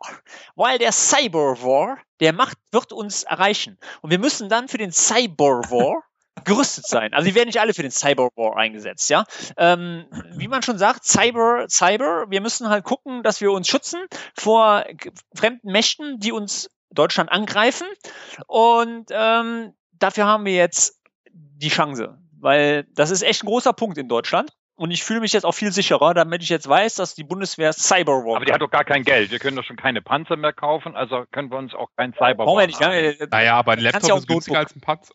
Weil der Cyberwar, der macht, wird uns erreichen. Und wir müssen dann für den Cyberwar gerüstet sein. Also die werden nicht alle für den Cyberwar eingesetzt, ja. Ähm, wie man schon sagt, Cyber, Cyber, wir müssen halt gucken, dass wir uns schützen vor fremden Mächten, die uns Deutschland angreifen. Und ähm, dafür haben wir jetzt die Chance. Weil das ist echt ein großer Punkt in Deutschland. Und ich fühle mich jetzt auch viel sicherer, damit ich jetzt weiß, dass die Bundeswehr Cyberwar Aber die hat doch gar kein Geld. Wir können doch schon keine Panzer mehr kaufen, also können wir uns auch kein Cyber Brauchen wir nicht. Ja, Naja, aber ein Laptop ist günstiger als ein Panzer.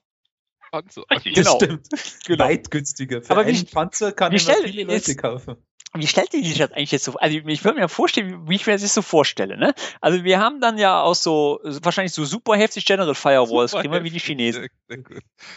Panzer. Richtig. Das Genau. stimmt. Genau. Weit günstiger. Für Aber wie- einen Panzer kann ich viele Leute ist- kaufen. Wie stellt ihr sich das eigentlich jetzt so? Also ich würde mir vorstellen, wie ich mir das jetzt so vorstelle. Ne? Also wir haben dann ja auch so wahrscheinlich so super heftig General Firewalls, kriegen wir wie die Chinesen.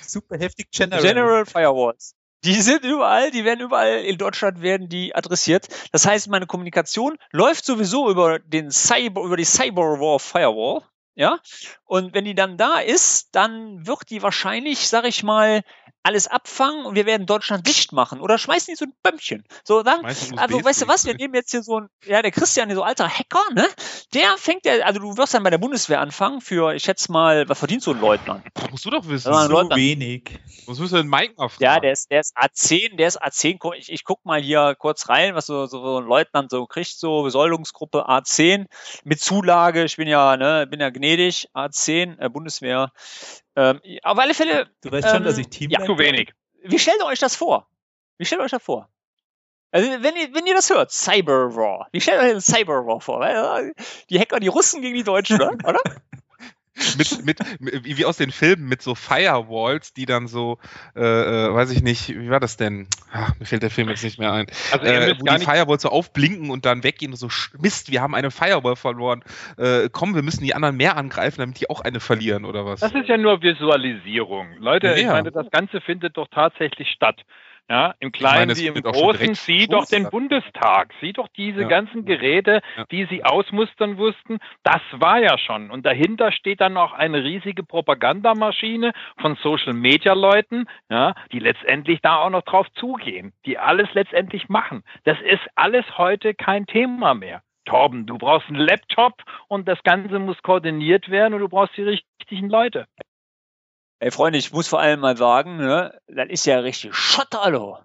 Super heftig General. General Firewalls. Die sind überall, die werden überall in Deutschland werden die adressiert. Das heißt, meine Kommunikation läuft sowieso über den Cyber, über die Cyberwar Firewall. Ja. Und wenn die dann da ist, dann wird die wahrscheinlich, sag ich mal, alles abfangen und wir werden Deutschland dicht machen oder schmeißen die so ein Bömmchen. So dann, also weißt du was, wir nehmen jetzt hier so ein, ja, der Christian, so alter Hacker, ne? Der fängt ja, also du wirst dann bei der Bundeswehr anfangen für, ich schätze mal, was verdient so ein Leutnant? Das musst du doch wissen. So Leutnant. wenig. Was müssen wir denn Mike mal fragen? Ja, der ist, der ist A10, der ist A10. Ich, ich guck mal hier kurz rein, was so, so ein Leutnant so kriegt, so Besoldungsgruppe A10 mit Zulage. Ich bin ja, ne, bin ja gnädig, A10, äh, Bundeswehr. Ähm, auf alle Fälle. Du weißt schon, dass ich Team ja, zu wenig. Wie stellt ihr euch das vor? Wie stellt ihr euch das vor? Also, wenn ihr, wenn ihr das hört, Cyber Raw. Wie stellt ihr euch Cyber Raw vor? Die Hacker, die Russen gegen die Deutschen, oder? mit, mit, wie aus den Filmen mit so Firewalls, die dann so, äh, äh, weiß ich nicht, wie war das denn? Ach, mir fällt der Film jetzt nicht mehr ein. Also äh, wo die Firewalls so aufblinken und dann weggehen und so, Mist, wir haben eine Firewall verloren. Äh, komm, wir müssen die anderen mehr angreifen, damit die auch eine verlieren oder was? Das ist ja nur Visualisierung. Leute, ja. ich meine, das Ganze findet doch tatsächlich statt. Ja, im Kleinen wie im Großen, sieh doch den Bundestag, sieh doch diese ja. ganzen Geräte, ja. die sie ausmustern wussten, das war ja schon. Und dahinter steht dann noch eine riesige Propagandamaschine von Social Media Leuten, ja, die letztendlich da auch noch drauf zugehen, die alles letztendlich machen. Das ist alles heute kein Thema mehr. Torben, du brauchst einen Laptop und das Ganze muss koordiniert werden und du brauchst die richtigen Leute. Ey, Freunde, ich muss vor allem mal sagen, ne, das ist ja richtig Schotterlo.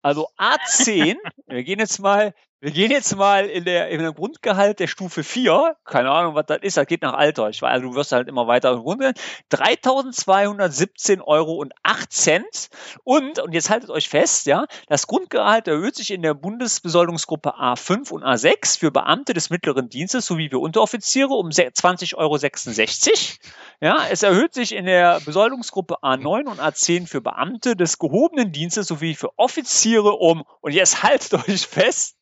Also A10, wir gehen jetzt mal, wir gehen jetzt mal in der, in dem Grundgehalt der Stufe 4, keine Ahnung, was das ist, das geht nach Alter. Ich weiß, du wirst halt immer weiter runter. 3.217 Euro und 8 Cent. Und, und jetzt haltet euch fest, ja, das Grundgehalt erhöht sich in der Bundesbesoldungsgruppe A5 und A6 für Beamte des mittleren Dienstes sowie für Unteroffiziere um 20,66 Euro. Ja, es erhöht sich in der Besoldungsgruppe A9 und A10 für Beamte des gehobenen Dienstes sowie für Offiziere um, und jetzt haltet euch fest,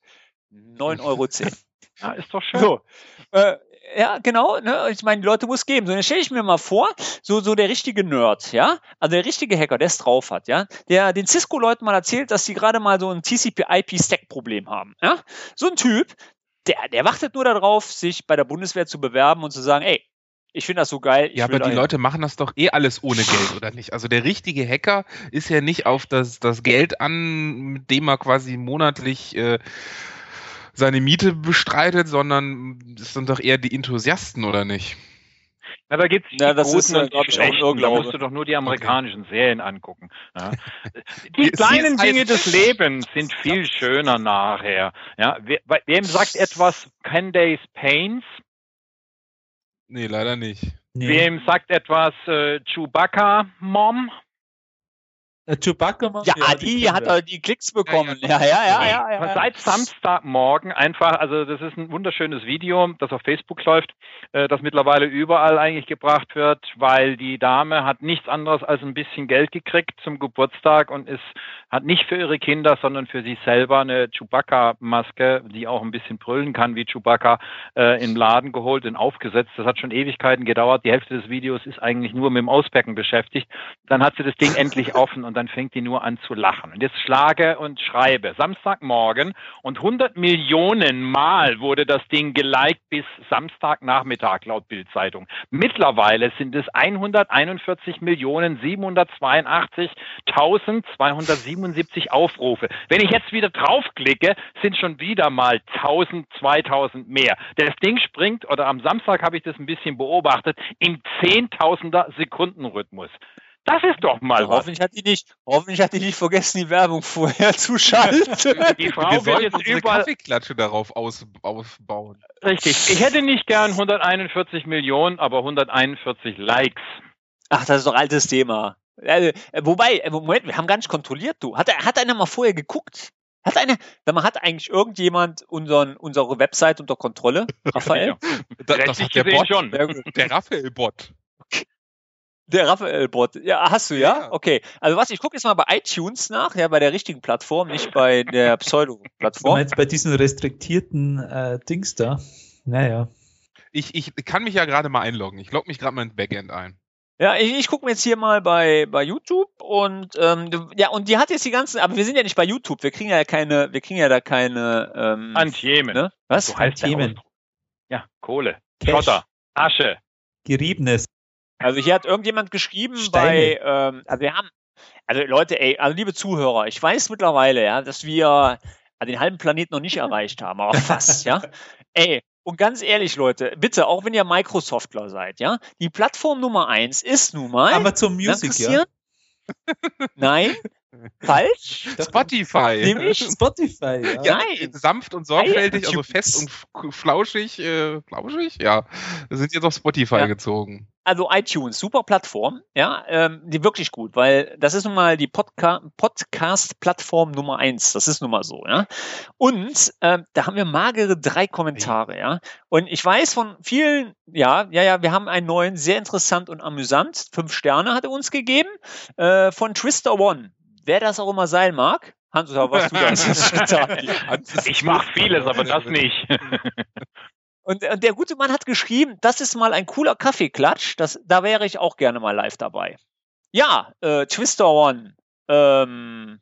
9,10 Euro. Ja, ist doch schön. So, äh, ja, genau, ne? Ich meine, die Leute muss geben. So, dann stelle ich mir mal vor, so, so der richtige Nerd, ja, also der richtige Hacker, der es drauf hat, ja, der den Cisco-Leuten mal erzählt, dass sie gerade mal so ein TCP-IP-Stack-Problem haben, ja. So ein Typ, der, der wartet nur darauf, sich bei der Bundeswehr zu bewerben und zu sagen, ey, ich finde das so geil. ja, aber die Leute machen das doch eh alles ohne Geld, oder nicht? Also der richtige Hacker ist ja nicht auf das, das Geld an, mit dem er quasi monatlich äh, seine Miete bestreitet, sondern es sind doch eher die Enthusiasten, oder nicht? Na, da gibt's ja, das ist, und die schlechten. Da musst du doch nur die amerikanischen okay. Serien angucken. Ja. Die kleinen Dinge des Lebens sind viel schöner nachher. Ja, wem sagt etwas Candace Pains? Nee, leider nicht. Nee. Wem sagt etwas äh, Chewbacca Mom? Äh, Chewbacca Ja, ja die, die hat die Klicks bekommen. Ja, ja, ja, ja. ja, Seit Samstagmorgen einfach, also das ist ein wunderschönes Video, das auf Facebook läuft, äh, das mittlerweile überall eigentlich gebracht wird, weil die Dame hat nichts anderes als ein bisschen Geld gekriegt zum Geburtstag und ist, hat nicht für ihre Kinder, sondern für sich selber eine Chewbacca-Maske, die auch ein bisschen brüllen kann wie Chewbacca, äh, im Laden geholt und aufgesetzt. Das hat schon Ewigkeiten gedauert. Die Hälfte des Videos ist eigentlich nur mit dem Auspacken beschäftigt. Dann hat sie das Ding endlich offen und dann fängt die nur an zu lachen. Und jetzt schlage und schreibe. Samstagmorgen und 100 Millionen Mal wurde das Ding geliked bis Samstagnachmittag laut Bildzeitung. Mittlerweile sind es 141 Millionen 782.277 Aufrufe. Wenn ich jetzt wieder draufklicke, sind schon wieder mal 1000, 2000 mehr. Das Ding springt, oder am Samstag habe ich das ein bisschen beobachtet, im Zehntausender Sekundenrhythmus. Das ist doch mal was. Hoffentlich hat die nicht, hoffentlich hat die nicht vergessen, die Werbung vorher zu schalten. die Frau Wir will jetzt überall Kaffeeklatsche darauf aus, ausbauen. Richtig. Ich hätte nicht gern 141 Millionen, aber 141 Likes. Ach, das ist doch altes Thema. Äh, wobei, äh, Moment, wir haben gar nicht kontrolliert, du. Hat, hat einer mal vorher geguckt? Hat eine, man hat eigentlich irgendjemand unseren, unsere Website unter Kontrolle? Raphael? ja. das, das hat der Bot schon. Der Raphael-Bot. Der Raphael-Bot. Ja, hast du, ja? ja? Okay. Also was, ich gucke jetzt mal bei iTunes nach, ja, bei der richtigen Plattform, nicht bei der Pseudo-Plattform. Du meinst bei diesen restriktierten äh, Dings da? Naja. Ich, ich kann mich ja gerade mal einloggen. Ich logge mich gerade mal ins Backend ein. Ja, ich, ich gucke mir jetzt hier mal bei, bei YouTube und ähm, ja, und die hat jetzt die ganzen, aber wir sind ja nicht bei YouTube, wir kriegen ja keine, wir kriegen ja da keine ähm, Antjemen. ne? Was? So heißt. Ausdruck. Ja, Kohle, Cash. Schotter, Asche. Geriebenes. Also hier hat irgendjemand geschrieben Steine. bei, ähm, also wir haben, also Leute, ey, also liebe Zuhörer, ich weiß mittlerweile, ja, dass wir den halben Planeten noch nicht erreicht haben, aber fast, ja. Ey, und ganz ehrlich, Leute, bitte, auch wenn ihr Microsoftler seid, ja, die Plattform Nummer eins ist nun mal. Amazon ne, Music, ja. Nein, falsch. Spotify. Nämlich Spotify, ja. Ja, Nein. sanft und sorgfältig, also fest und flauschig, äh, flauschig, ja. Sind jetzt auf Spotify Ja. gezogen. also iTunes, super Plattform, ja, ähm, die wirklich gut, weil das ist nun mal die Podca Podcast-Plattform Nummer eins. Das ist nun mal so, ja. Und ähm, da haben wir magere drei Kommentare, ja. Und ich weiß von vielen, ja, ja, ja, wir haben einen neuen, sehr interessant und amüsant. Fünf Sterne hat er uns gegeben äh, von Twister One. Wer das auch immer sein mag. Hans, oder was du da ist Ich mache vieles, aber das nicht. Und, und der gute Mann hat geschrieben, das ist mal ein cooler Kaffeeklatsch. Das, da wäre ich auch gerne mal live dabei. Ja, äh, Twister One, ähm,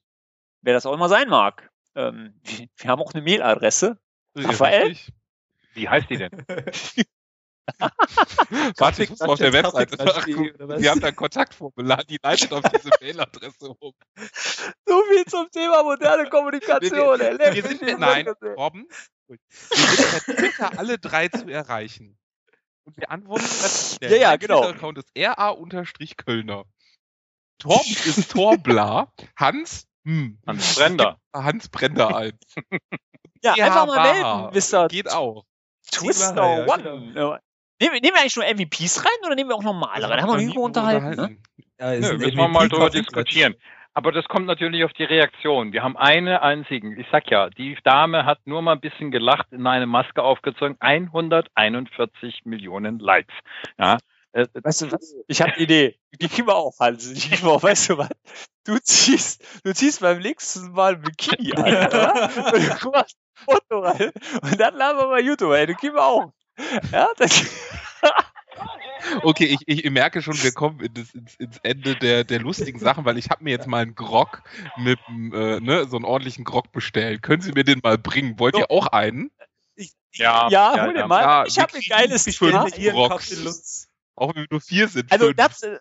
wer das auch immer sein mag. Ähm, wir, wir haben auch eine Mailadresse. Raphael? Richtig. Wie heißt die denn? Warte, ich muss mal auf der was? Wir haben da ein Kontaktformular, die leitet auf diese Mailadresse um. So viel zum Thema moderne Kommunikation. Wir, wir Leck sind, in nein. Robben, wir sind per Twitter alle drei zu erreichen. Und wir antworten, der Ja, ja, mein genau. Twitter-Account ist ra-kölner. Torben ist Torbla. Hans, hm, Hans Brender. Hans Brender ein. Ja, Ja, einfach mal melden, Mr. Geht auch. Twister Ja, ja, One. Nehmen, wir- nehmen wir eigentlich nur MVPs rein oder nehmen wir auch normale rein? Da haben wir noch nie drüber unterhalten. Ne? Ja, ist Nö, müssen wir mal drüber diskutieren. Aber das kommt natürlich auf die Reaktion. Wir haben eine einzigen. Ich sag ja, die Dame hat nur mal ein bisschen gelacht, in eine Maske aufgezogen. 141 Millionen Likes. Ja. Äh, Weißt du was? Ich habe eine Idee. Die kriegen wir auch, Hans. Die kriegen wir auch. Weißt du was? Du ziehst, du ziehst beim nächsten Mal ein Bikini an, oder? Und du machst ein Foto rein. Und dann laden wir bei YouTube, ey. Du kriegen wir auch. Ja, das, Okay, ich, ich merke schon, wir kommen in das, ins, ins Ende der, der lustigen Sachen, weil ich habe mir jetzt mal einen Grog mit einem, äh, ne, so einen ordentlichen Grog bestellt. Können Sie mir den mal bringen? Wollt ihr auch einen? ja, ja, hol den mal. Ja, ich habe ein geiles die Thema. Kaffee Lutz. Auch wenn wir nur vier sind. Also fünf. das, äh,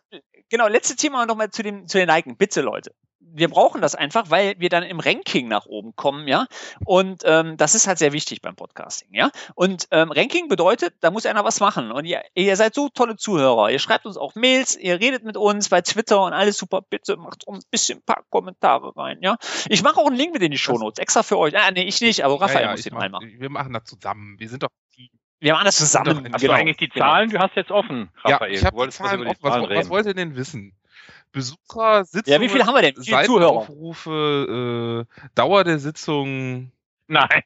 genau, letzte Thema nochmal zu dem, zu den Liken. Bitte, Leute. Wir brauchen das einfach, weil wir dann im Ranking nach oben kommen, ja. Und ähm, das ist halt sehr wichtig beim Podcasting, ja. Und ähm, Ranking bedeutet, da muss einer was machen. Und ihr, ihr seid so tolle Zuhörer. Ihr schreibt uns auch Mails, ihr redet mit uns bei Twitter und alles super. Bitte macht auch ein bisschen ein paar Kommentare rein, ja. Ich mache auch einen Link mit in die Shownotes, extra für euch. Ah, nee, ich nicht, aber Raphael ja, ja, muss ich den mach, reinmachen. Wir machen das zusammen. Wir sind doch. Wir machen das zusammen. Hast genau. du eigentlich die. Zahlen? Du hast jetzt offen, Raphael. Ja, ich habe die Zahlen offen. Was, was wollt ihr denn wissen? Besucher, Sitzungen, Ja, wie viel haben wir denn? Wie viele Zuhörer? Seitenaufrufe, äh, Dauer der Sitzung. Nein.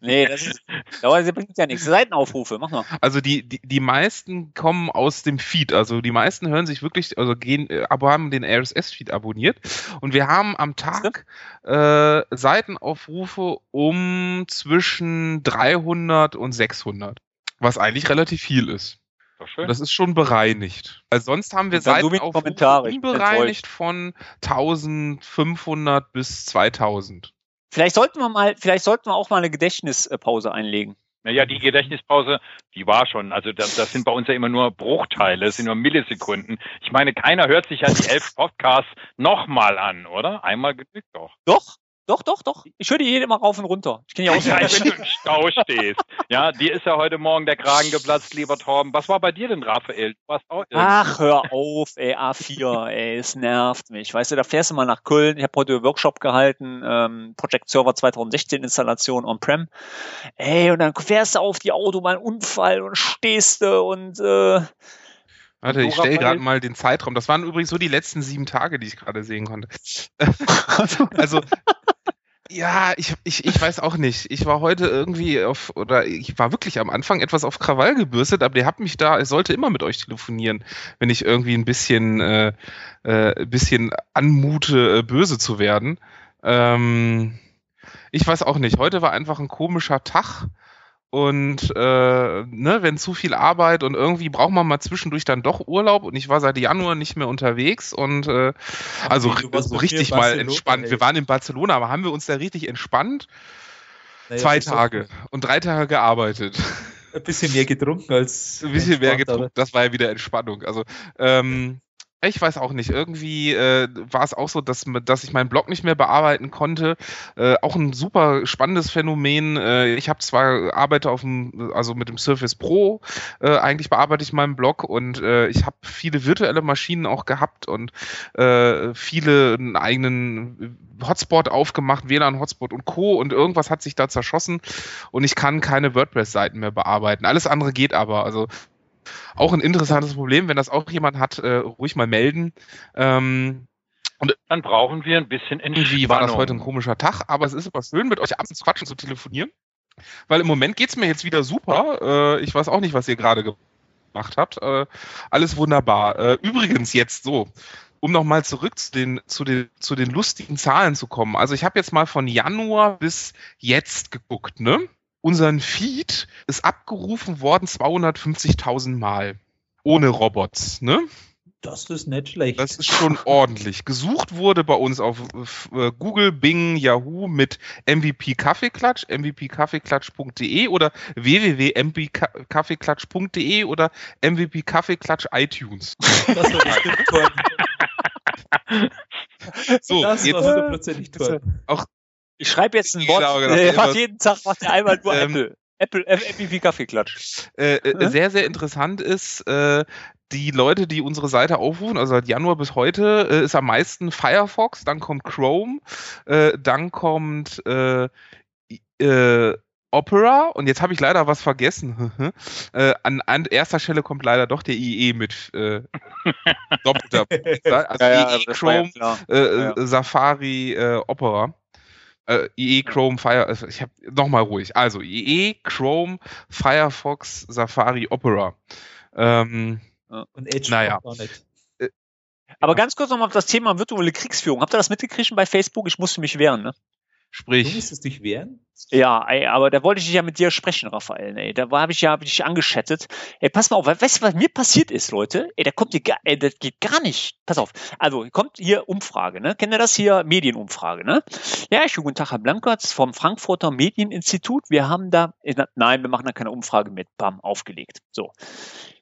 Nee, das ist, das bringt ja nichts. Seitenaufrufe, mach mal. Also die, die, die meisten kommen aus dem Feed. Also die meisten hören sich wirklich, also gehen, äh, aber haben den RSS-Feed abonniert. Und wir haben am Tag äh, Seitenaufrufe um zwischen 300 und 600. Was eigentlich relativ viel ist. Das ist schon bereinigt. Also sonst haben wir dann so Seitenaufrufe Kommentare. Ich bin unbereinigt von 1500 bis 2000. Vielleicht sollten wir mal, vielleicht sollten wir auch mal eine Gedächtnispause einlegen. Naja, die Gedächtnispause, die war schon. Also das, das sind bei uns ja immer nur Bruchteile, das sind nur Millisekunden. Ich meine, keiner hört sich ja die elf Podcasts nochmal an, oder? Einmal genügt doch. Doch, doch, doch, doch. Ich höre die jede mal rauf und runter. Ich kenne ja auch Ja, wenn du im Stau stehst. Ja, dir ist ja heute Morgen der Kragen geplatzt, lieber Torben. Was war bei dir denn, Raphael? Du warst auch Ach, hör auf, ey, A4, ey, es nervt mich. Weißt du, da fährst du mal nach Köln. Ich habe heute einen Workshop gehalten, ähm, Project Server 2016 Installation on-prem. Ey, und dann fährst du auf die Autobahn, Unfall und stehst du und äh, Warte, ich stelle gerade mal den Zeitraum. Das waren übrigens so die letzten sieben Tage, die ich gerade sehen konnte. also, ja, ich, ich, ich weiß auch nicht. Ich war heute irgendwie auf, oder ich war wirklich am Anfang etwas auf Krawall gebürstet, aber ihr habt mich da, ich sollte immer mit euch telefonieren, wenn ich irgendwie ein bisschen, äh, äh, bisschen anmute, äh, böse zu werden. Ähm, ich weiß auch nicht. Heute war einfach ein komischer Tag und äh, ne, wenn zu viel Arbeit und irgendwie braucht man mal zwischendurch dann doch Urlaub und ich war seit Januar nicht mehr unterwegs und äh, also so richtig mal entspannt. Wir waren in Barcelona, aber haben wir uns da richtig entspannt? Naja, Zwei Tage und drei Tage gearbeitet. Ein bisschen mehr getrunken als. Ein bisschen mehr getrunken, das war ja wieder Entspannung. Also, ähm, ich weiß auch nicht. Irgendwie äh, war es auch so, dass, dass ich meinen Blog nicht mehr bearbeiten konnte. Äh, auch ein super spannendes Phänomen. Äh, ich habe zwar arbeite auf dem, also mit dem Surface Pro, äh, eigentlich bearbeite ich meinen Blog und äh, ich habe viele virtuelle Maschinen auch gehabt und äh, viele einen eigenen Hotspot aufgemacht, WLAN-Hotspot und Co. und irgendwas hat sich da zerschossen und ich kann keine WordPress-Seiten mehr bearbeiten. Alles andere geht aber. Also auch ein interessantes Problem, wenn das auch jemand hat, äh, ruhig mal melden. Ähm, und dann brauchen wir ein bisschen Entspannung. Irgendwie war das heute ein komischer Tag, aber es ist aber schön, mit euch abends quatschen zu telefonieren. Weil im Moment geht es mir jetzt wieder super. Äh, ich weiß auch nicht, was ihr gerade gemacht habt. Äh, alles wunderbar. Äh, übrigens jetzt so, um nochmal zurück zu den, zu, den, zu den lustigen Zahlen zu kommen. Also ich habe jetzt mal von Januar bis jetzt geguckt, ne? Unseren Feed ist abgerufen worden 250.000 Mal. Ohne Robots, ne? Das ist nicht schlecht. Das ist schon ordentlich. Gesucht wurde bei uns auf äh, Google, Bing, Yahoo mit MVP Kaffeeklatsch, mvpkaffeeklatsch.de oder www.mvpkaffeeklatsch.de oder MVP Kaffeeklatsch iTunes. Das war bestimmt toll. so, das jetzt, war hundertprozentig toll. Auch ich schreibe jetzt ein Wort, genau, genau, äh, fast jeden Tag macht er einmal nur ähm, Apple. Apple, Apple wie Kaffeeklatsch. Äh, äh, sehr, sehr interessant ist, äh, die Leute, die unsere Seite aufrufen, also seit Januar bis heute, äh, ist am meisten Firefox, dann kommt Chrome, äh, dann kommt äh, äh, Opera und jetzt habe ich leider was vergessen. äh, an, an, erster Stelle kommt leider doch der IE mit äh, doppelter. also ja, ja, IE, Chrome, ja äh, Safari, äh, Opera. Äh, IE, Chrome, Fire, also ich habe nochmal ruhig. Also IE, Chrome, Firefox, Safari, Opera. Ähm, und Edge naja. Äh, Aber ganz kurz nochmal auf das Thema virtuelle Kriegsführung. Habt ihr das mitgekriegt bei Facebook? Ich musste mich wehren, ne? Sprich. Du musstest dich wehren? Ja, ey, aber da wollte ich ja mit dir sprechen, Raphael. Ey. Da habe ich ja hab ich angeschattet. Ey, pass mal auf, weißt du, was mir passiert ist, Leute? Ey, da kommt ihr gar, ey, das geht gar nicht. Pass auf. Also, kommt hier Umfrage, ne? Kennt ihr das hier? Medienumfrage, ne? Ja, schönen guten Tag, Herr Blankertz vom Frankfurter Medieninstitut. Wir haben da, nein, wir machen da keine Umfrage mit. Bam, aufgelegt. So.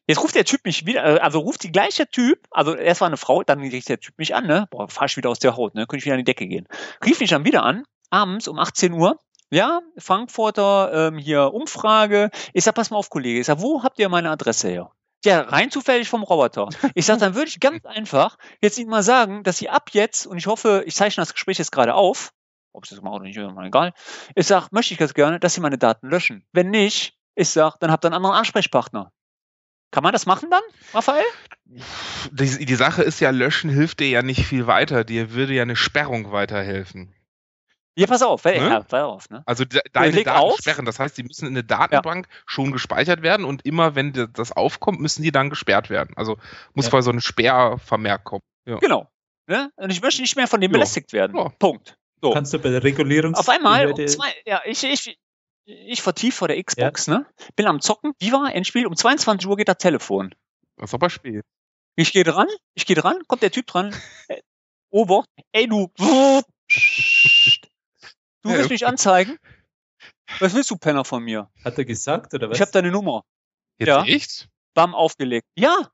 Jetzt ruft der Typ mich wieder, äh, also ruft die gleiche Typ, also erst war eine Frau, dann rief der Typ mich an, ne? Boah, fahr ich wieder aus der Haut, ne? Könnte ich wieder an die Decke gehen. Rief mich dann wieder an, abends um 18 Uhr. Ja, Frankfurter ähm, hier Umfrage. Ich sag, pass mal auf, Kollege. Ich sag, wo habt ihr meine Adresse her? Ja, rein zufällig vom Roboter. Ich sag, dann würde ich ganz einfach jetzt Ihnen mal sagen, dass Sie ab jetzt, und ich hoffe, ich zeichne das Gespräch jetzt gerade auf, ob ich das mache oder nicht, ist mir egal. Ich sag, möchte ich das gerne, dass Sie meine Daten löschen. Wenn nicht, ich sag, dann habt ihr einen anderen Ansprechpartner. Kann man das machen dann, Raphael? Die, die Sache ist ja, löschen hilft dir ja nicht viel weiter. Dir würde ja eine Sperrung weiterhelfen. Ja, pass auf, ne? ja, pass auf. Ne? Also de deine Daten auf. sperren. Das heißt, die müssen in eine Datenbank ja. schon gespeichert werden und immer, wenn das aufkommt, müssen die dann gesperrt werden. Also muss ja. quasi so ein Sperrvermerk kommen. Ja. Genau. Ne? Und ich möchte nicht mehr von dem belästigt werden. Punkt. So. Kannst du bei der Regulierung. Auf einmal, um zwei, ja, ich, ich, ich vertief vor der Xbox, ne? Bin am Zocken. Wie war Endspiel? Um 22 Uhr geht das Telefon. Das ist aber spät. Ich gehe dran, ich gehe dran, kommt der Typ dran. Äh, Ober, ey du. Du willst mich anzeigen? Was willst du, Penner, von mir? Hat er gesagt, oder was? Ich habe deine Nummer. Jetzt ja. echt? Bam aufgelegt. Ja.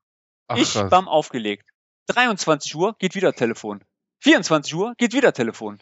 Ach, ich, krass. bam aufgelegt. 23 Uhr geht wieder Telefon. 24 Uhr geht wieder Telefon.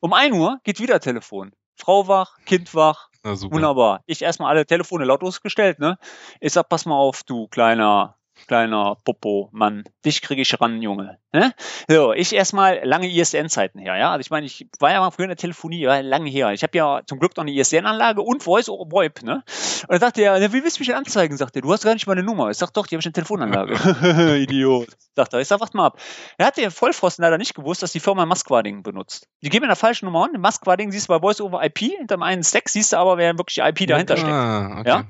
Um 1 Uhr geht wieder Telefon. Frau wach, Kind wach. Wunderbar. Ich erstmal alle Telefone lautlos gestellt, ne? Ich sag, pass mal auf, du kleiner kleiner Popo, Mann, dich kriege ich ran, Junge. Ne? So, ich erstmal lange ISDN-Zeiten her, ja. Also ich meine, ich war ja mal früher in der Telefonie, ja, lange her. Ich habe ja zum Glück noch eine ISDN-Anlage und Voice over VoIP, ne? Und dann sagte er, wie willst du mich denn anzeigen? Sagt er, du hast gar nicht meine Nummer. Ich sag doch, die habe ich eine Telefonanlage. Idiot. Sagt er, ich sag, warte mal ab. Er hat den Vollpfosten leider nicht gewusst, dass die Firma Masquading benutzt. Die geben mir eine falsche Nummer an. Masquading siehst du bei Voice over IP, hinter einem einen Stack siehst du aber, wer wirklich die IP dahinter steckt. Ah, okay. Ja?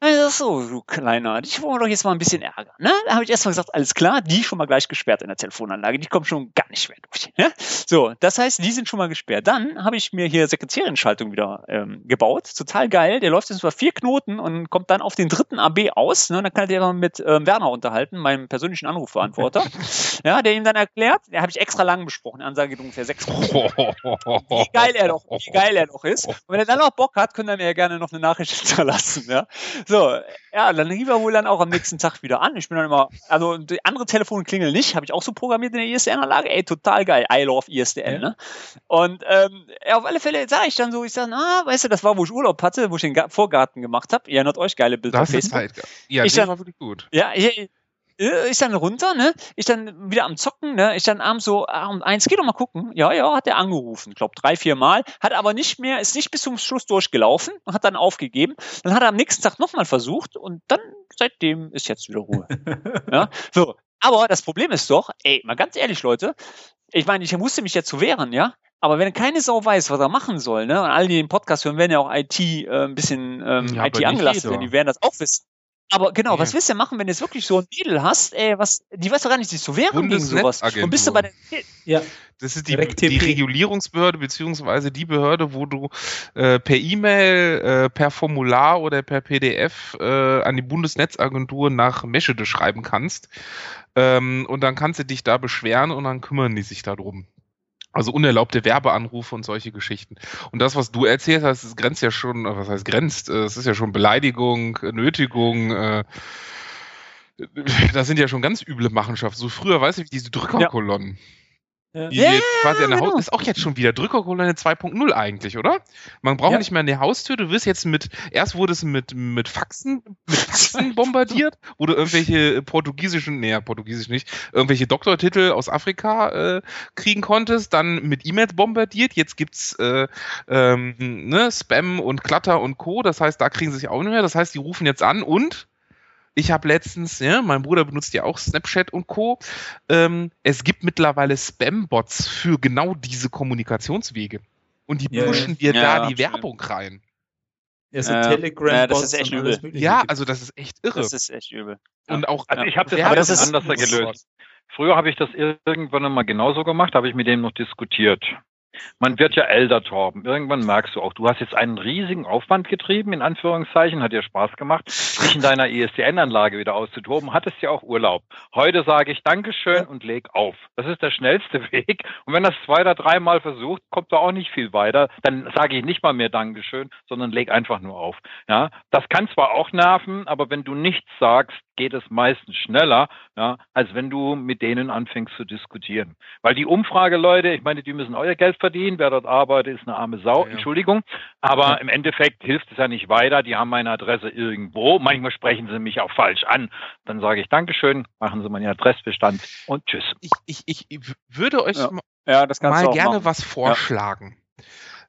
Also so, du Kleiner, dich wollen wir doch jetzt mal ein bisschen ärgern. Ne? Da habe ich erstmal gesagt, alles klar, die schon mal gleich gesperrt in der Telefonanlage, die kommen schon gar nicht mehr durch. Ne? So, das heißt, die sind schon mal gesperrt. Dann habe ich mir hier Sekretärinnenschaltung wieder ähm, gebaut, total geil. Der läuft jetzt über vier Knoten und kommt dann auf den dritten AB aus. Ne? Dann kann er mit ähm, Werner unterhalten, meinem persönlichen Anrufverantworter. ja, der ihm dann erklärt, der habe ich extra lang besprochen, Ansage geht ungefähr sechs Minuten. wie geil er doch, wie geil er doch ist. Und wenn er dann noch Bock hat, können er mir ja gerne noch eine Nachricht hinterlassen. Ja? So, ja, dann rief er wohl dann auch am nächsten Tag wieder an. Ich bin dann immer, also die andere Telefone klingeln nicht, habe ich auch so programmiert in der ISDN-Anlage. Ey, total geil, I love ISDN, ja. ne? Und ähm, ja, auf alle Fälle sage ich dann so, ich sage, ah, weißt du, das war, wo ich Urlaub hatte, wo ich den Vorgarten gemacht habe. Ihr erinnert euch, geile Bilder auf Facebook. Zeit. Ja, ich das dann, war wirklich gut. Ja, ich, ich dann runter, ne? Ich dann wieder am Zocken, ne? Ich dann abends so, ah, um eins, geh doch mal gucken. Ja, ja, hat er angerufen. Glaub drei, vier Mal. Hat aber nicht mehr, ist nicht bis zum Schluss durchgelaufen und hat dann aufgegeben. Dann hat er am nächsten Tag nochmal versucht und dann seitdem ist jetzt wieder Ruhe. ja, so. Aber das Problem ist doch, ey, mal ganz ehrlich, Leute, ich meine, ich musste mich ja zu wehren, ja? Aber wenn keine Sau weiß, was er machen soll, ne, und alle, die den Podcast hören, werden ja auch IT äh, ein bisschen ähm, ja, IT angelastet die werden das auch wissen. Aber genau, ja. was willst du machen, wenn du jetzt wirklich so ein Mädel hast, ey, was, die weiß doch gar nicht, sich zu wehren gegen sowas. Und bist du bei der, ja. Das ist die, die Regulierungsbehörde, beziehungsweise die Behörde, wo du äh, per E-Mail, äh, per Formular oder per PDF äh, an die Bundesnetzagentur nach Meschede schreiben kannst. Ähm, und dann kannst du dich da beschweren und dann kümmern die sich darum. Also unerlaubte Werbeanrufe und solche Geschichten. Und das, was du erzählt hast, das grenzt ja schon, was heißt grenzt? Es ist ja schon Beleidigung, Nötigung, äh, das sind ja schon ganz üble Machenschaften. So früher, weißt du, wie diese Drückerkolonnen. Ja. Ja. Die ja, quasi an der genau. Haus ist auch jetzt schon wieder Drückerkolonne 2.0 eigentlich, oder? Man braucht ja. nicht mehr eine Haustür. Du wirst jetzt mit, erst wurde es mit, mit Faxen, mit Faxen bombardiert, wo du irgendwelche portugiesischen, nee, portugiesisch nicht, irgendwelche Doktortitel aus Afrika äh, kriegen konntest, dann mit E-Mails bombardiert. Jetzt gibt's äh, ähm, ne, Spam und Klatter und Co. Das heißt, da kriegen sie sich auch nicht mehr. Das heißt, die rufen jetzt an und ich habe letztens, ja, mein Bruder benutzt ja auch Snapchat und Co. Ähm, es gibt mittlerweile Spam-Bots für genau diese Kommunikationswege. Und die pushen ja, dir ja, da ja, die absolut. Werbung rein. Ja, so äh, Telegram. Ja, das ist echt übel. Ja, also das ist echt irre. Das ist echt übel. Und auch, also ich habe das, ja, das ist anders gelöst. Früher habe ich das irgendwann mal genauso gemacht, habe ich mit dem noch diskutiert. Man wird ja älter, Torben. Irgendwann merkst du auch, du hast jetzt einen riesigen Aufwand getrieben, in Anführungszeichen, hat dir Spaß gemacht, dich in deiner ISDN-Anlage wieder auszutoben, hattest ja auch Urlaub. Heute sage ich Dankeschön und leg auf. Das ist der schnellste Weg. Und wenn das zwei oder dreimal versucht, kommt da auch nicht viel weiter. Dann sage ich nicht mal mehr Dankeschön, sondern leg einfach nur auf. Ja, das kann zwar auch nerven, aber wenn du nichts sagst, geht es meistens schneller, ja, als wenn du mit denen anfängst zu diskutieren. Weil die Umfrageleute, ich meine, die müssen euer Geld verdienen. Wer dort arbeitet, ist eine arme Sau. Ja, ja. Entschuldigung. Aber ja. im Endeffekt hilft es ja nicht weiter. Die haben meine Adresse irgendwo. Manchmal sprechen sie mich auch falsch an. Dann sage ich Dankeschön, machen Sie meinen Adressbestand und tschüss. Ich, ich, ich würde euch mal gerne machen. was vorschlagen.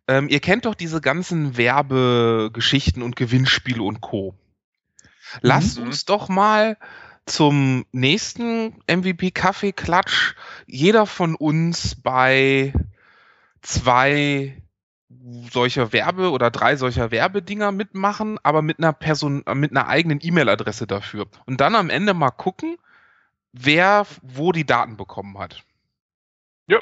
Ähm, ihr kennt doch diese ganzen Werbegeschichten und Gewinnspiele und Co. Lasst mhm. uns doch mal zum nächsten MVP Kaffee Klatsch jeder von uns bei zwei solcher Werbe- oder drei solcher Werbedinger mitmachen, aber mit einer Person, mit einer eigenen E-Mail-Adresse dafür. Und dann am Ende mal gucken, wer wo die Daten bekommen hat. Ja,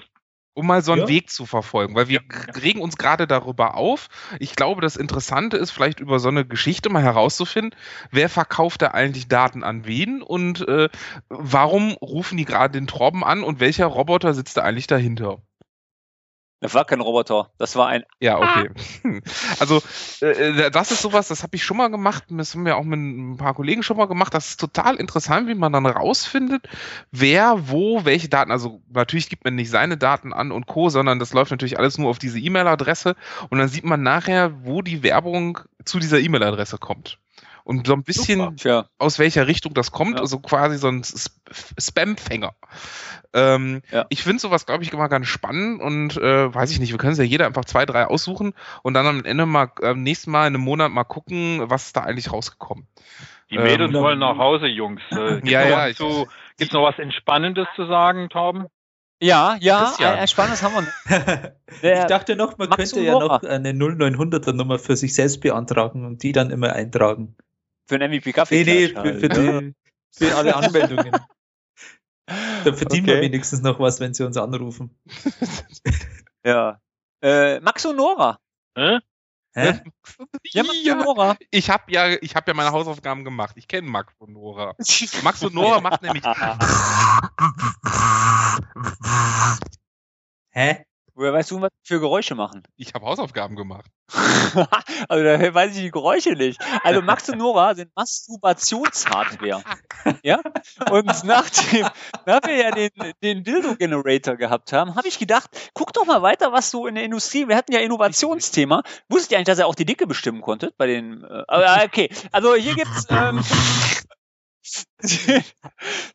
um mal so einen ja. Weg zu verfolgen, weil wir ja. regen uns gerade darüber auf. Ich glaube, das Interessante ist vielleicht über so eine Geschichte mal herauszufinden, wer verkauft da eigentlich Daten an wen und äh, warum rufen die gerade den Torben an und welcher Roboter sitzt da eigentlich dahinter? Das war kein Roboter, das war ein. Ja, okay. Also, äh, äh, das ist sowas, das habe ich schon mal gemacht, das haben wir auch mit ein paar Kollegen schon mal gemacht. Das ist total interessant, wie man dann rausfindet, wer, wo, welche Daten. Also, natürlich gibt man nicht seine Daten an und Co., sondern das läuft natürlich alles nur auf diese E-Mail-Adresse und dann sieht man nachher, wo die Werbung zu dieser E-Mail-Adresse kommt und so ein bisschen Super, ja. aus welcher Richtung das kommt, ja. also quasi so ein Spamfänger. Ähm, ja. Ich finde sowas, glaube ich, immer ganz spannend und äh, weiß ich nicht, wir können es ja jeder einfach zwei, drei aussuchen und dann am Ende mal am äh, nächsten Mal in einem Monat mal gucken, was ist da eigentlich rausgekommen. Die Mädels ähm, wollen nach Hause, Jungs. Äh, gibt's ja, ja. Zu, gibt's noch was Entspannendes zu sagen, Torben? Ja, ja, äh, Spannendes haben wir noch. ich dachte noch, man könnte ja noch eine 0900er Nummer für sich selbst beantragen und die dann immer eintragen. Für einen MVP Kaffee. Nee, nee, für, für, die, für alle Anmeldungen. Dann verdienen Okay. wir wenigstens noch was, wenn sie uns anrufen. Ja. Äh, Max und Nora. Hä? Hä? Ja, Max Ja, und Nora. ich habe ja, ich habe ja meine Hausaufgaben gemacht. Ich kenne Max und Nora. Max und Nora macht nämlich Hä? Woher weißt du, was für Geräusche machen? Ich habe Hausaufgaben gemacht. also da weiß ich die Geräusche nicht. Also Max und Nora sind Masturbationshardware. Ja? Und nachdem, nachdem wir ja den, den Dildo-Generator gehabt haben, habe ich gedacht, guck doch mal weiter, was so in der Industrie, wir hatten ja Innovationsthema. Wusstet ihr eigentlich, dass er auch die Dicke bestimmen konnte bei den, äh, aber okay. Also hier gibt's, ähm,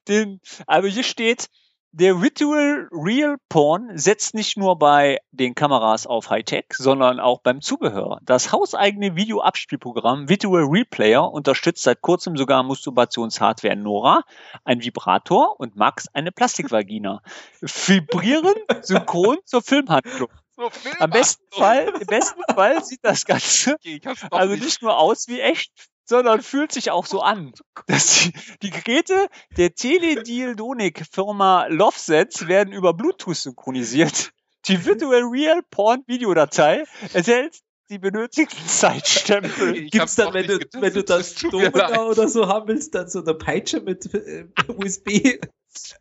den, also hier steht, der Virtual Real Porn setzt nicht nur bei den Kameras auf Hightech, sondern auch beim Zubehör. Das hauseigene Videoabspielprogramm Virtual Replayer unterstützt seit kurzem sogar Masturbationshardware Nora, ein Vibrator und Max eine Plastikvagina. Vibrieren synchron zur Filmhandlung. Am besten Fall, im besten Fall sieht das Ganze Okay, also nicht. nicht nur aus wie echt, sondern fühlt sich auch so an. Das, die, die Geräte der Teledildonik-Firma Lovesets werden über Bluetooth synchronisiert. Die Virtual Real Porn Videodatei enthält die benötigten Zeitstempel. Ich Gibt's hab's dann, wenn du, nicht wenn du getestet, das es leid. oder so haben willst, dann so eine Peitsche mit äh, USB?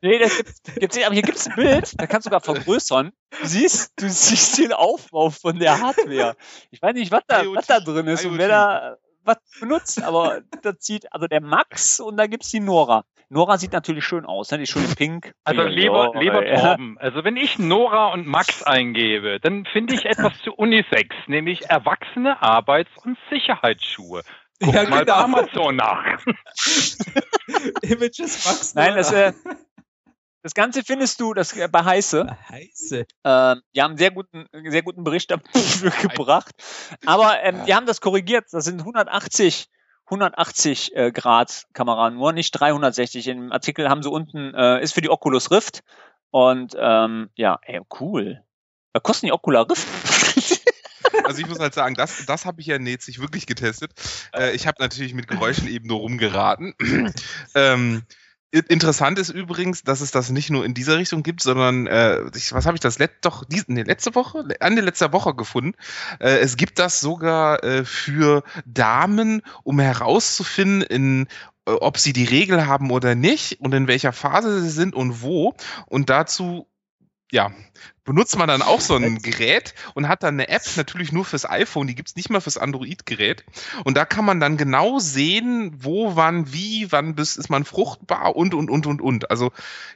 Nee, das gibt's, gibt's nicht, aber hier gibt's ein Bild, da kannst du sogar vergrößern. Du siehst, du siehst den Aufbau von der Hardware. Ich weiß nicht, was da, IoT, was da drin ist und wer da was benutzt, aber das sieht, also der Max und da gibt's die Nora. Nora sieht natürlich schön aus, ne? Die ist schön in pink. Also lieber, lieber ja. Torben, also wenn ich Nora und Max eingebe, dann finde ich etwas zu Unisex, nämlich erwachsene Arbeits- und Sicherheitsschuhe. Guck Ja, mal bei genau. Amazon nach. Images Max Nein, das, äh, das Ganze findest du das äh, bei Heiße. Heiße. Ähm, die haben einen sehr guten, sehr guten Bericht dafür gebracht. Aber ähm, die haben das korrigiert. Das sind 180, 180 äh, Grad Kamera nur, nicht 360. Im Artikel haben sie unten, äh, ist für die Oculus Rift. Und ähm, ja, ey, cool. Was kosten die Oculus Rift? Also ich muss halt sagen, das, das habe ich ja jetzt nicht wirklich getestet. Äh, ich habe natürlich mit Geräuschen eben nur rumgeraten. ähm, interessant ist übrigens, dass es das nicht nur in dieser Richtung gibt, sondern äh, ich, was habe ich das let, doch dies, nee, letzte Woche, Ende letzter Woche gefunden. Äh, es gibt das sogar äh, für Damen, um herauszufinden, in äh, ob sie die Regel haben oder nicht und in welcher Phase sie sind und wo. Und dazu ja, benutzt man dann auch so ein Gerät und hat dann eine App, natürlich nur fürs iPhone, die gibt's nicht mal fürs Android-Gerät. Und da kann man dann genau sehen, wo, wann, wie, wann bis ist man fruchtbar und, und, und, und, und. Also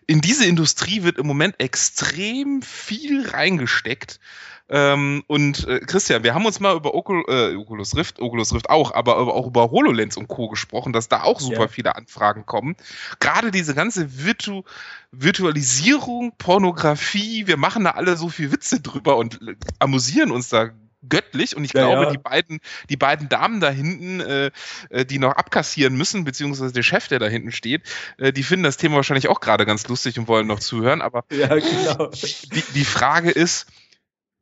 in diese Industrie wird im Moment extrem viel reingesteckt. Ähm, und äh, Christian, wir haben uns mal über Ocul äh, Oculus Rift, Oculus Rift auch, aber auch über HoloLens und Co. gesprochen, dass da auch super Ja. viele Anfragen kommen. Gerade diese ganze Virtu Virtualisierung, Pornografie, wir machen da alle so viel Witze drüber und äh, amüsieren uns da göttlich und ich Ja, glaube, ja. die beiden, die beiden Damen da hinten, äh, äh, die noch abkassieren müssen, beziehungsweise der Chef, der da hinten steht, äh, die finden das Thema wahrscheinlich auch gerade ganz lustig und wollen noch zuhören, aber Ja, genau. die, die Frage ist,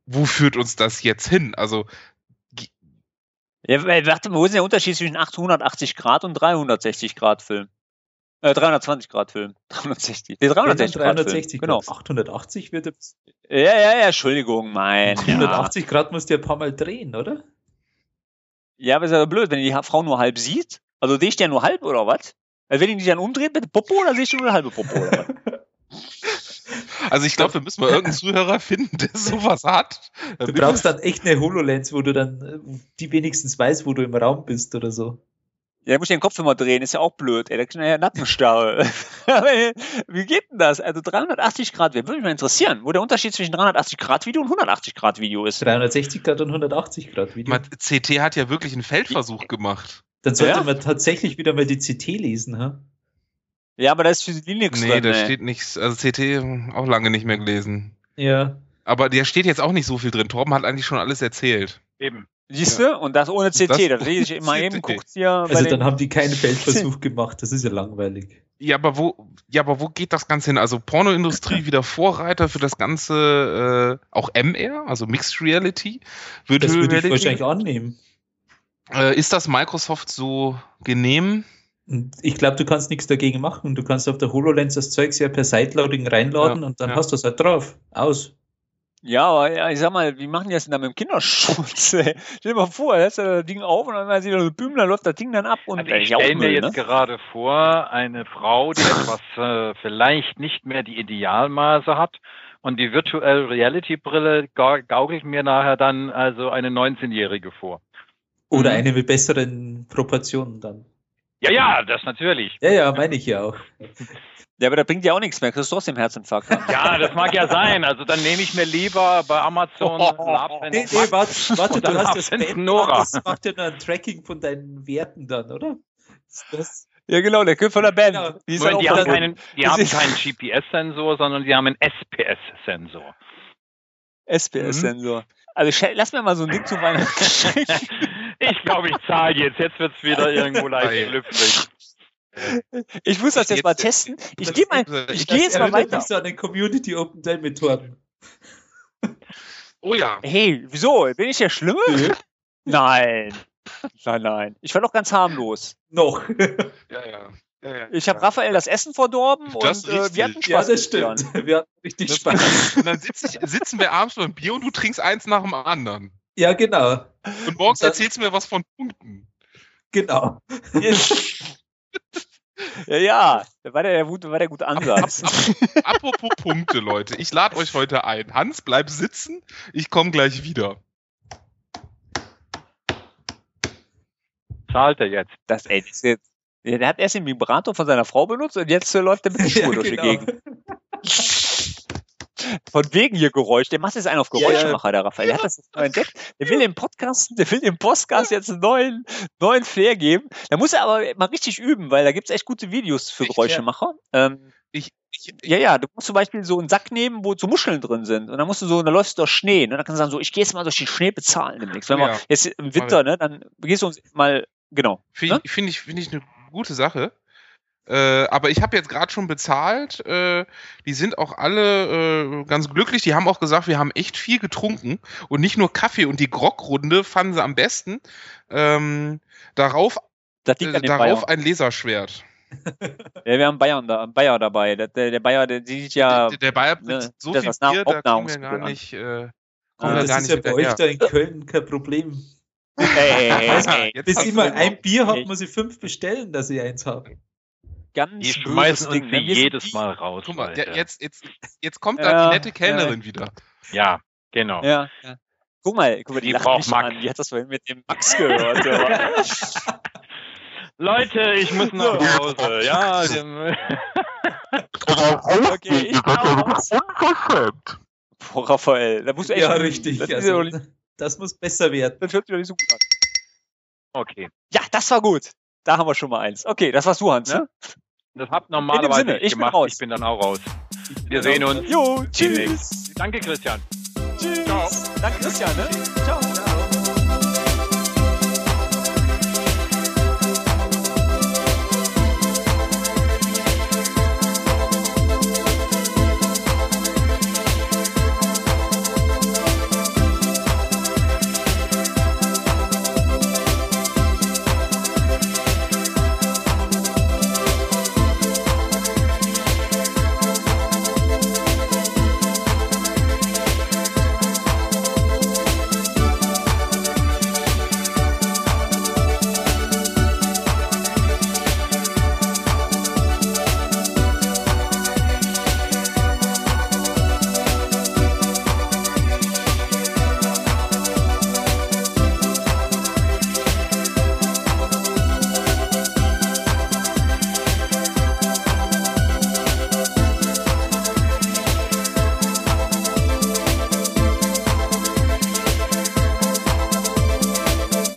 wo führt uns das jetzt hin? Also, Ja, warte mal, wo ist denn der Unterschied zwischen 880 Grad und 360 Grad Film? Äh, 320 Grad Film. 360. Nee, 360 Grad 360 Film. Genau. Grad. 880 wird jetzt- Ja, ja, ja, Entschuldigung, mein. Ja. 180 Grad musst du ja ein paar Mal drehen, oder? ja, aber ist ja blöd, wenn die Frau nur halb sieht. Also sehe ich der nur halb oder was? Also wenn die dich dann umdreht mit Popo, dann sehe ich nur eine halbe Popo oder was? also ich glaube, wir müssen mal irgendeinen Zuhörer finden, der sowas hat. Du brauchst dann echt eine HoloLens, wo du dann, äh, die wenigstens weiß, wo du im Raum bist oder so. Ja, muss ich den Kopf immer drehen, ist ja auch blöd, ey, da kriegt ja Nackenstarre. Wie geht denn das? Also 380 Grad, würde mich mal interessieren, wo der Unterschied zwischen 380 Grad Video und 180 Grad Video ist. 360 Grad und 180 Grad Video. man, CT hat ja wirklich einen Feldversuch gemacht. Dann sollte Ja. man tatsächlich wieder mal die CT lesen, ha? Ja, aber da ist für Linux Nee, drin, da ey. steht nichts, also CT auch lange nicht mehr gelesen. Ja. Aber der steht jetzt auch nicht so viel drin. Torben hat eigentlich schon alles erzählt. Eben. Siehst du? Und das ohne CT, Das das, lese ich immer CT. eben, guckt hier bei Also dann haben die keinen Feldversuch gemacht, das ist ja langweilig. Ja, aber wo, ja, aber wo geht das Ganze hin? Also Pornoindustrie wieder Vorreiter für das Ganze, äh, auch MR, also Mixed Reality, Das Virtual würde ich Reality. wahrscheinlich annehmen. Äh, ist das Microsoft so genehm? Ich glaube, du kannst nichts dagegen machen. Du kannst auf der HoloLens das Zeug ja per Sideloading reinladen ja, und dann ja. hast du es halt drauf. Aus. Ja, aber ja, ich sag mal, wie machen die das denn da mit dem Kinderschutz? Stell dir mal vor, da ist das Ding auf und dann sieht er so Büm, dann läuft das Ding dann ab. Und also ich stelle mir jetzt ne? gerade vor, eine Frau, die etwas äh, vielleicht nicht mehr die Idealmaße hat und die Virtual Reality Brille gaukelt mir nachher dann also eine 19-Jährige vor. Oder mhm. eine mit besseren Proportionen dann. Ja, ja, das natürlich. Ja, ja, meine ich ja auch. Ja, aber da bringt ja auch nichts mehr. Kriegst du trotzdem Herzinfarkt. ja, das mag ja sein. Also dann nehme ich mir lieber bei Amazon oh, nee, nee, warte, warte du hast das Nora. Das macht ja dann ein Tracking von deinen Werten dann, oder? Das ja, genau, der Köpf von der Band. Genau. Die, die, haben keinen, die haben keinen GPS-Sensor, sondern die haben einen SPS-Sensor. SPS-Sensor. Mhm. Also lass mir mal so ein Ding zu Weihnachten. ich glaube, ich zahle jetzt. Jetzt wird es wieder irgendwo leicht glücklich. Ich muss das jetzt mal testen. Ich gehe mal, ich gehe jetzt mal weiter. so an den Community Open Day Methoden. Oh ja. Hey, wieso? Bin ich der Schlimme? Nein. Nein, nein. Ich war doch ganz harmlos. Noch. Ja, ja. Ja, ja, ich habe Raphael das Essen verdorben das und äh, wir hatten Spaß. Ja, das stimmt. Wir hatten richtig das Spaß. Und dann sitz ich, sitzen wir abends beim Bier und du trinkst eins nach dem anderen. Ja, genau. Und morgens und erzählst du mir was von Punkten. Genau. Ja, ja, da war der, war der gute Ansatz. Apropos Punkte, Leute. Ich lade euch heute ein. Hans, bleib sitzen. Ich komme gleich wieder. Zahlt er jetzt? Das, ey, das jetzt, der hat erst den Vibrator von seiner Frau benutzt und jetzt äh, läuft er mit dem Schuh ja, durch die genau. Gegend. Von wegen hier Geräusch. Der macht jetzt einen auf Geräuschemacher, der Raphael. Der hat das jetzt neu entdeckt. Der will dem Podcast, der will dem Podcast jetzt einen neuen, neuen Flair geben. Da muss er aber mal richtig üben, weil da gibt es echt gute Videos für Geräuschemacher. Ähm, ich, ich, ja, ja, du musst zum Beispiel so einen Sack nehmen, wo so Muscheln drin sind. Und dann musst du so, dann läufst du durch Schnee. Ne? Dann kannst du sagen, so, ich gehe jetzt mal durch den Schnee bezahlen demnächst. Wenn ja. man jetzt im Winter, ne, dann gehst du uns mal, genau. Finde ne? ich, find ich, find ich eine gute Sache. Äh, aber ich habe jetzt gerade schon bezahlt. Äh, die sind auch alle äh, ganz glücklich. Die haben auch gesagt, wir haben echt viel getrunken und nicht nur Kaffee. Und die Grogrunde fanden sie am besten. Ähm, darauf äh, darauf ein Laserschwert. ja, wir haben Bayern da, Bayer dabei. Der, der, der Bayer, der sieht ja. Der, der Bayer ne, so viel Bier, da kommen wir gar nicht. Äh, ah, wir gar ist nicht ja bei euch da in Köln kein Problem. Hey, hey, hey, Bis immer ein Bier hat, muss ich fünf bestellen, dass ich eins habe ganz Die schmeißen uns Ding. jedes Mal raus. Guck mal, der, jetzt, jetzt, jetzt kommt ja, da die nette Kellnerin ja. wieder. Ja, genau. Ja, ja. Guck mal, guck mal, die, die braucht Max. An. Die hat das vorhin mit dem Max gehört. Leute, ich muss nach Hause. ja, dem okay, ich unverschämt. Boah, Raphael, da musst du echt. Ja, richtig. Das, also, das muss besser werden. Das hört sich doch nicht so gut an. Okay. Ja, das war gut. Da haben wir schon mal eins. Okay, das warst du, Hans, ne? Das habt normalerweise Sinne, ich gemacht. Bin ich bin dann auch raus. Wir sehen uns. Jo, tschüss. Danke, Christian. Tschüss. Ciao. Danke, Christian. Ne? Ciao.